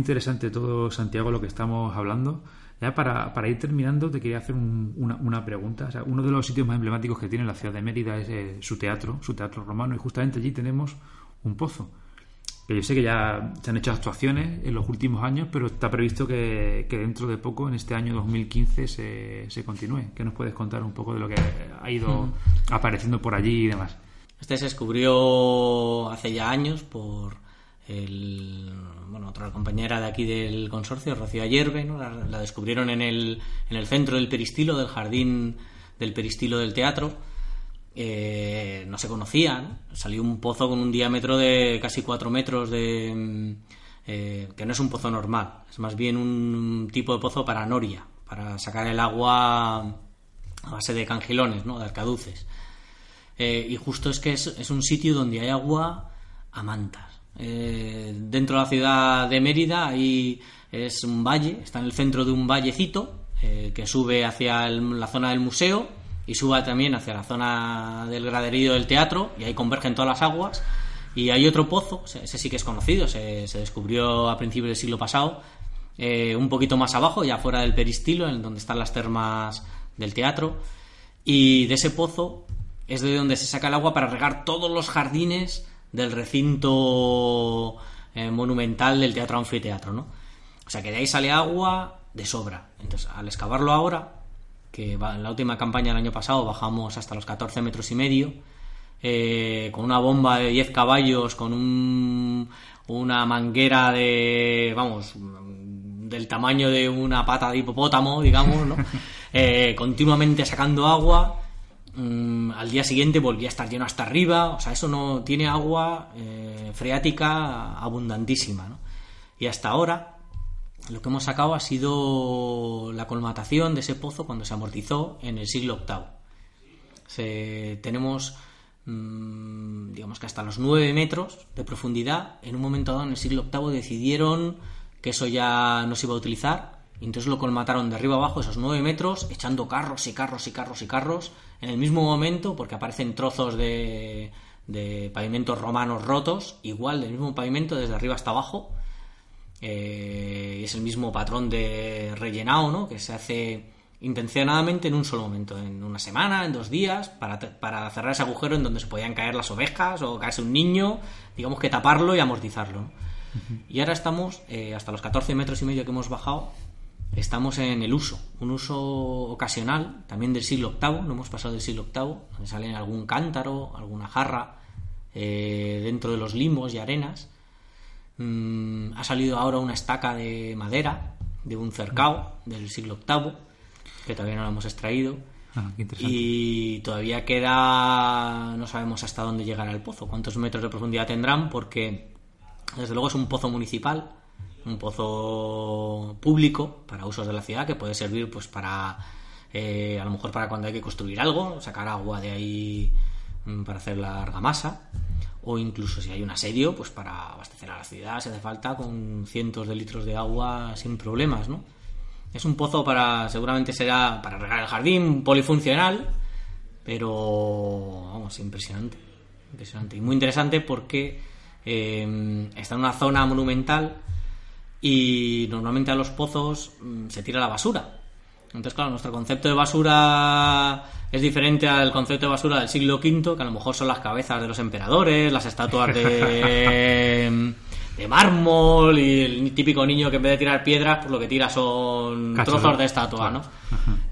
Muy interesante todo, Santiago, lo que estamos hablando. Ya para, para ir terminando, te quería hacer una, una, pregunta. O sea, uno de los sitios más emblemáticos que tiene la ciudad de Mérida es eh, su teatro, su teatro romano, y justamente allí tenemos un pozo. Que yo sé que ya se han hecho actuaciones en los últimos años, pero está previsto que, dentro de poco, en este año 2015, se, se continúe. ¿Qué nos puedes contar un poco de lo que ha ido apareciendo por allí y demás? Este se descubrió hace ya años por el, bueno, otra compañera de aquí del consorcio, Rocío Ayerbe, ¿no? la, descubrieron en el, en el centro del peristilo, del jardín del peristilo del teatro. Eh, no se conocían. Salió un pozo con un diámetro de casi 4 metros, de, eh, que no es un pozo normal, es más bien un tipo de pozo para noria, para sacar el agua a base de cangilones, ¿no? de arcaduces. Eh, y justo es que es, es, un sitio donde hay agua a mantas. Eh, dentro de la ciudad de Mérida ahí es un valle, está en el centro de un vallecito eh, que sube hacia la zona del museo y sube también hacia la zona del graderío del teatro y ahí convergen todas las aguas. Y hay otro pozo, ese sí que es conocido, se, descubrió a principios del siglo pasado, un poquito más abajo, ya fuera del peristilo, en donde están las termas del teatro. Y de ese pozo es de donde se saca el agua para regar todos los jardines del recinto eh, monumental del teatro anfiteatro, ¿no? O sea que de ahí sale agua de sobra. Entonces, al excavarlo ahora, que en la última campaña del año pasado bajamos hasta los 14 metros y medio, eh, con una bomba de 10 caballos, con un, una manguera de, vamos, del tamaño de una pata de hipopótamo, digamos, ¿no? Eh, continuamente sacando agua Mm, al día siguiente volvía a estar lleno hasta arriba, o sea, eso no tiene agua eh, freática abundantísima. Y hasta ahora lo que hemos sacado ha sido la colmatación de ese pozo cuando se amortizó en el siglo VIII. tenemos, mm, digamos que hasta los 9 metros de profundidad, en un momento dado en el siglo VIII decidieron que eso ya no se iba a utilizar, entonces lo colmataron de arriba abajo esos 9 metros, echando carros y carros y carros y carros en el mismo momento, porque aparecen trozos de, de pavimentos romanos rotos, igual del mismo pavimento desde arriba hasta abajo. Eh, es el mismo patrón de rellenado, ¿no? Que se hace intencionadamente en un solo momento, en una semana, en dos días, para, para cerrar ese agujero en donde se podían caer las ovejas o caerse un niño, digamos que taparlo y amortizarlo. Y ahora estamos, eh, hasta los 14 metros y medio que hemos bajado, estamos en el uso, un uso ocasional, también del siglo VIII, no hemos pasado del siglo VIII, donde salen algún cántaro, alguna jarra, eh, dentro de los limos y arenas. Mm, ha salido ahora una estaca de madera, de un cercao del siglo VIII, que todavía no lo hemos extraído. Ah, y todavía queda, no sabemos hasta dónde llegará el pozo, cuántos metros de profundidad tendrán, porque desde luego es un pozo municipal un pozo público para usos de la ciudad que puede servir pues para eh, a lo mejor para cuando hay que construir algo sacar agua de ahí mm, para hacer la argamasa. O incluso si hay un asedio pues para abastecer a la ciudad se hace falta con cientos de litros de agua sin problemas no es un pozo para seguramente será para regar el jardín polifuncional pero vamos impresionante impresionante. Y muy interesante porque eh, está en una zona monumental y normalmente a los pozos mm, se tira la basura. Entonces, claro, nuestro concepto de basura es diferente al concepto de basura del siglo V, que a lo mejor son las cabezas de los emperadores, las estatuas de, de mármol y el típico niño que en vez de tirar piedras, pues lo que tira son trozos de estatua, ¿no?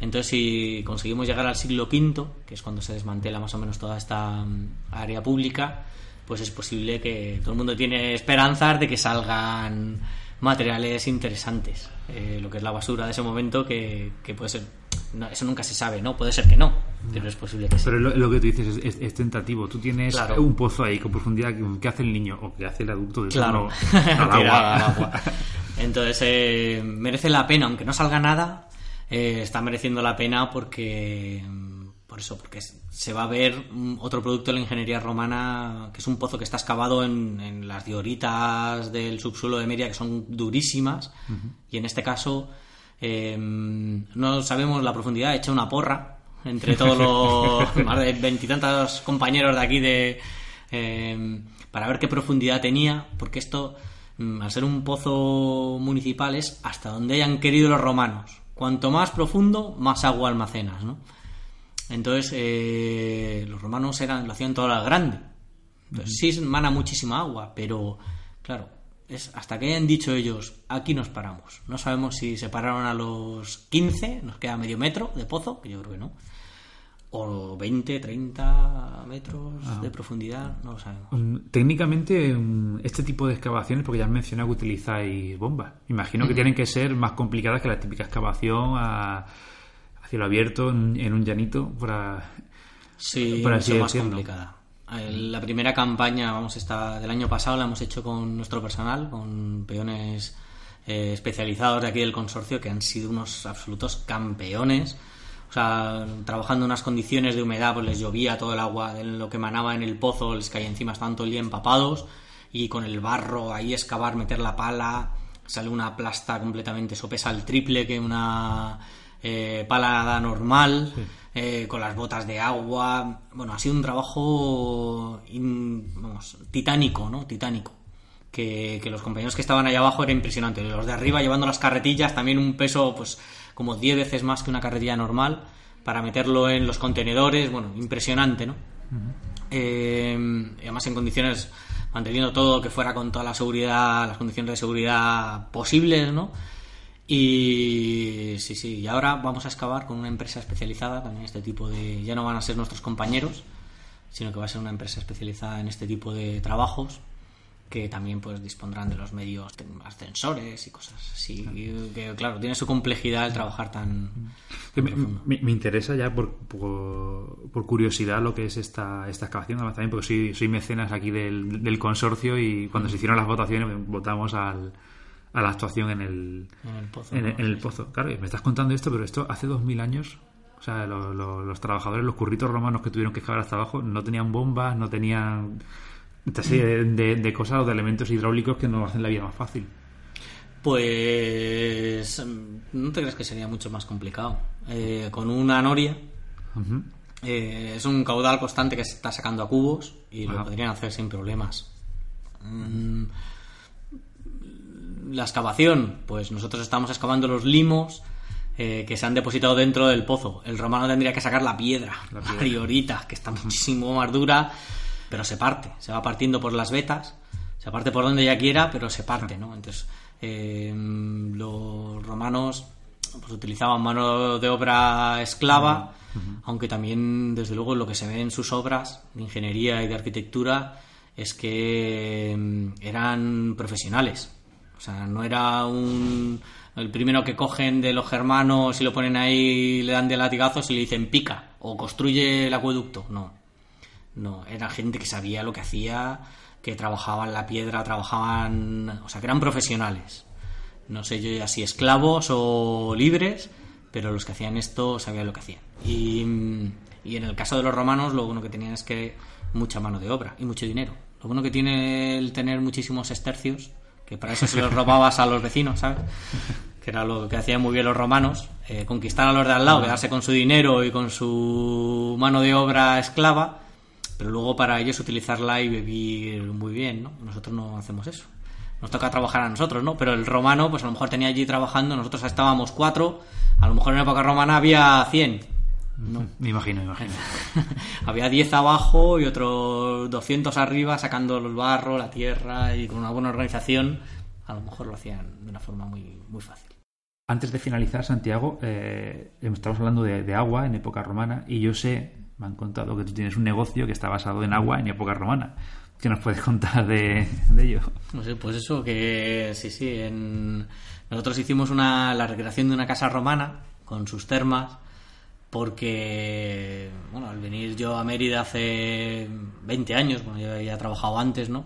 Entonces, si conseguimos llegar al siglo V, que es cuando se desmantela más o menos toda esta mm, área pública, pues es posible que todo el mundo tiene esperanzas de que salgan materiales interesantes. Eh, lo que es la basura de ese momento, que, puede ser. eso nunca se sabe, ¿no? Puede ser que no, pero es posible que sí. Pero lo, que tú dices es, tentativo. Tú tienes un pozo ahí con profundidad que hace el niño o que hace el adulto de claro. al agua. Entonces, eh, merece la pena, aunque no salga nada, eh, está mereciendo la pena porque por eso, porque se va a ver otro producto de la ingeniería romana, que es un pozo que está excavado en, las dioritas del subsuelo de Media, que son durísimas, y en este caso em, no sabemos la profundidad, he hecho una porra entre todos los más de veintitantos compañeros de aquí de em, para ver qué profundidad tenía, porque esto mm, al ser un pozo municipal, es hasta donde hayan querido los romanos. Cuanto más profundo, más agua almacenas, ¿no? Entonces, eh, los romanos eran, lo hacían todo al grande. Entonces, sí, mana muchísima agua, pero, claro, es hasta que hayan dicho ellos, aquí nos paramos. No sabemos si se pararon a los 15, nos queda medio metro de pozo, que yo creo que no. O 20, 30 metros Ah. de profundidad, no lo sabemos. Um, Técnicamente, um, este tipo de excavaciones, porque ya has mencionado que utilizáis bombas, imagino que tienen que ser más complicadas que la típica excavación a, a cielo abierto en, un llanito para... Sí, por así mucho más complicada. La primera campaña, vamos, esta del año pasado la hemos hecho con nuestro personal, con peones eh, especializados de aquí del consorcio que han sido unos absolutos campeones. O sea, trabajando en unas condiciones de humedad, pues les llovía todo el agua lo que emanaba en el pozo, les caía encima, estaban todo el día empapados y con el barro ahí excavar, meter la pala, sale una plasta completamente, eso pesa el triple que una eh, normal, eh, con las botas de agua. Bueno, ha sido un trabajo in- vamos, titánico, ¿no? Titánico. Que, que los compañeros que estaban allá abajo era impresionante. Los de arriba llevando las carretillas, también un peso, pues, como 10 veces más que una carretilla normal, para meterlo en los contenedores. Bueno, impresionante, ¿no? Eh, y además en condiciones manteniendo todo que fuera con toda la seguridad, las condiciones de seguridad posibles, ¿no? Y sí, sí, y ahora vamos a excavar con una empresa especializada también en este tipo de... Ya no van a ser nuestros compañeros, sino que va a ser una empresa especializada en este tipo de trabajos que también pues dispondrán de los medios ascensores y cosas así que claro tiene su complejidad el trabajar tan Que me, me- me interesa ya por, por, por curiosidad lo que es esta, esta excavación, además también porque soy, soy mecenas aquí del, del consorcio y cuando se hicieron las votaciones votamos al, a la actuación en el, en el pozo en, el- ¿no? en el pozo. Claro, me estás contando esto, pero esto hace dos mil años. O sea, lo- lo- los trabajadores, los curritos romanos que tuvieron que excavar hasta abajo, no tenían bombas, no tenían esta serie de, de- de cosas o de elementos hidráulicos que nos hacen la vida más fácil. Pues mm, no te crees que sería mucho más complicado. Eh, con una noria eh, es un caudal constante que se está sacando a cubos y lo podrían hacer sin problemas. Mm, la excavación, pues nosotros estamos excavando los limos eh, que se han depositado dentro del pozo. El romano tendría que sacar la piedra, La piedra. priorita, que está muchísimo más dura, pero se parte, se va partiendo por las vetas, se parte por donde ya quiera, pero se parte, ¿no? Entonces, eh, los romanos pues, utilizaban mano de obra esclava, aunque también, desde luego, lo que se ve en sus obras de ingeniería y de arquitectura es que mm, eran profesionales. O sea, no era un el primero que cogen de los germanos y lo ponen ahí, le dan de latigazos y le dicen pica o construye el acueducto. No. No, era gente que sabía lo que hacía, que trabajaban la piedra, trabajaban, o sea, que eran profesionales. No sé yo ya si esclavos o libres, pero los que hacían esto sabían lo que hacían. Y, y en el caso de los romanos, lo bueno que tenían es que mucha mano de obra y mucho dinero. Lo bueno que tiene el tener muchísimos estercios, que para eso se los robabas a los vecinos, ¿sabes? Que era lo que hacían muy bien los romanos, eh, conquistar a los de al lado, quedarse con su dinero y con su mano de obra esclava, pero luego para ellos utilizarla y vivir muy bien, ¿no? Nosotros no hacemos eso. Nos toca trabajar a nosotros, ¿no? Pero el romano, pues a lo mejor tenía allí trabajando, nosotros estábamos cuatro, a lo mejor en la época romana había 100. No. Me imagino, me imagino. había 10 abajo y otros 200 arriba sacando el barro, la tierra y con una buena organización, a lo mejor lo hacían de una forma muy, muy fácil. Antes de finalizar, Santiago, eh, estamos hablando de, de agua en época romana y yo sé, me han contado que tú tienes un negocio que está basado en agua en época romana. ¿Qué nos puedes contar de, de ello? No sé, pues eso, que sí, sí, en... nosotros hicimos una, la recreación de una casa romana con sus termas, porque, bueno, al venir yo a Mérida hace 20 años, bueno, yo he trabajado antes, ¿no?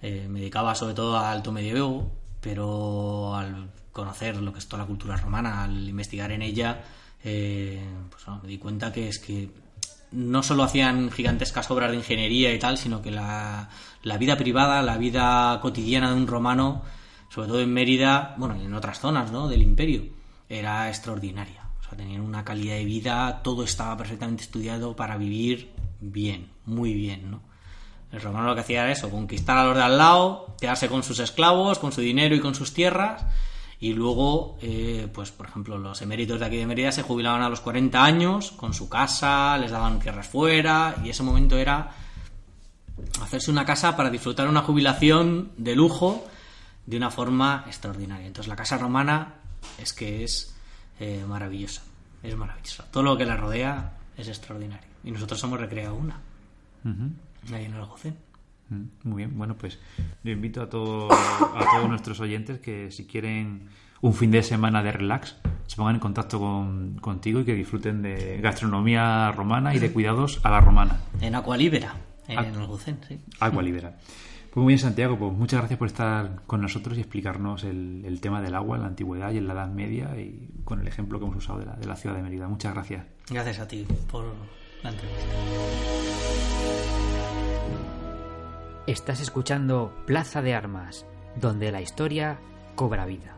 Eh, me dedicaba sobre todo al alto medioevo, pero al conocer lo que es toda la cultura romana, al investigar en ella, eh, pues bueno, me di cuenta que es que no solo hacían gigantescas obras de ingeniería y tal, sino que la, la vida privada, la vida cotidiana de un romano, sobre todo en Mérida, bueno, y en otras zonas ¿no? del imperio, era extraordinaria. Tenían una calidad de vida, todo estaba perfectamente estudiado para vivir bien, muy bien, ¿no? El romano lo que hacía era eso, conquistar a los de al lado, quedarse con sus esclavos, con su dinero y con sus tierras, y luego, eh, pues por ejemplo, los eméritos de aquí de Mérida se jubilaban a los 40 años, con su casa, les daban tierras fuera, y ese momento era hacerse una casa para disfrutar una jubilación de lujo de una forma extraordinaria. Entonces la casa romana es que es eh, maravillosa, es maravillosa. Todo lo que la rodea es extraordinario. Y nosotros hemos recreado una. Ahí en el Algocén. Mm, muy bien, bueno, pues yo invito a, todo, a todos nuestros oyentes que si quieren un fin de semana de relax, se pongan en contacto con, contigo y que disfruten de gastronomía romana y de cuidados a la romana. En Acualibera, en el Algocén, sí. Acualibera. Pues muy bien, Santiago, pues muchas gracias por estar con nosotros y explicarnos el, tema del agua en la antigüedad y en la Edad Media y con el ejemplo que hemos usado de la ciudad de Mérida. Muchas gracias. Gracias a ti por la entrevista. Estás escuchando Plaza de Armas, donde la historia cobra vida.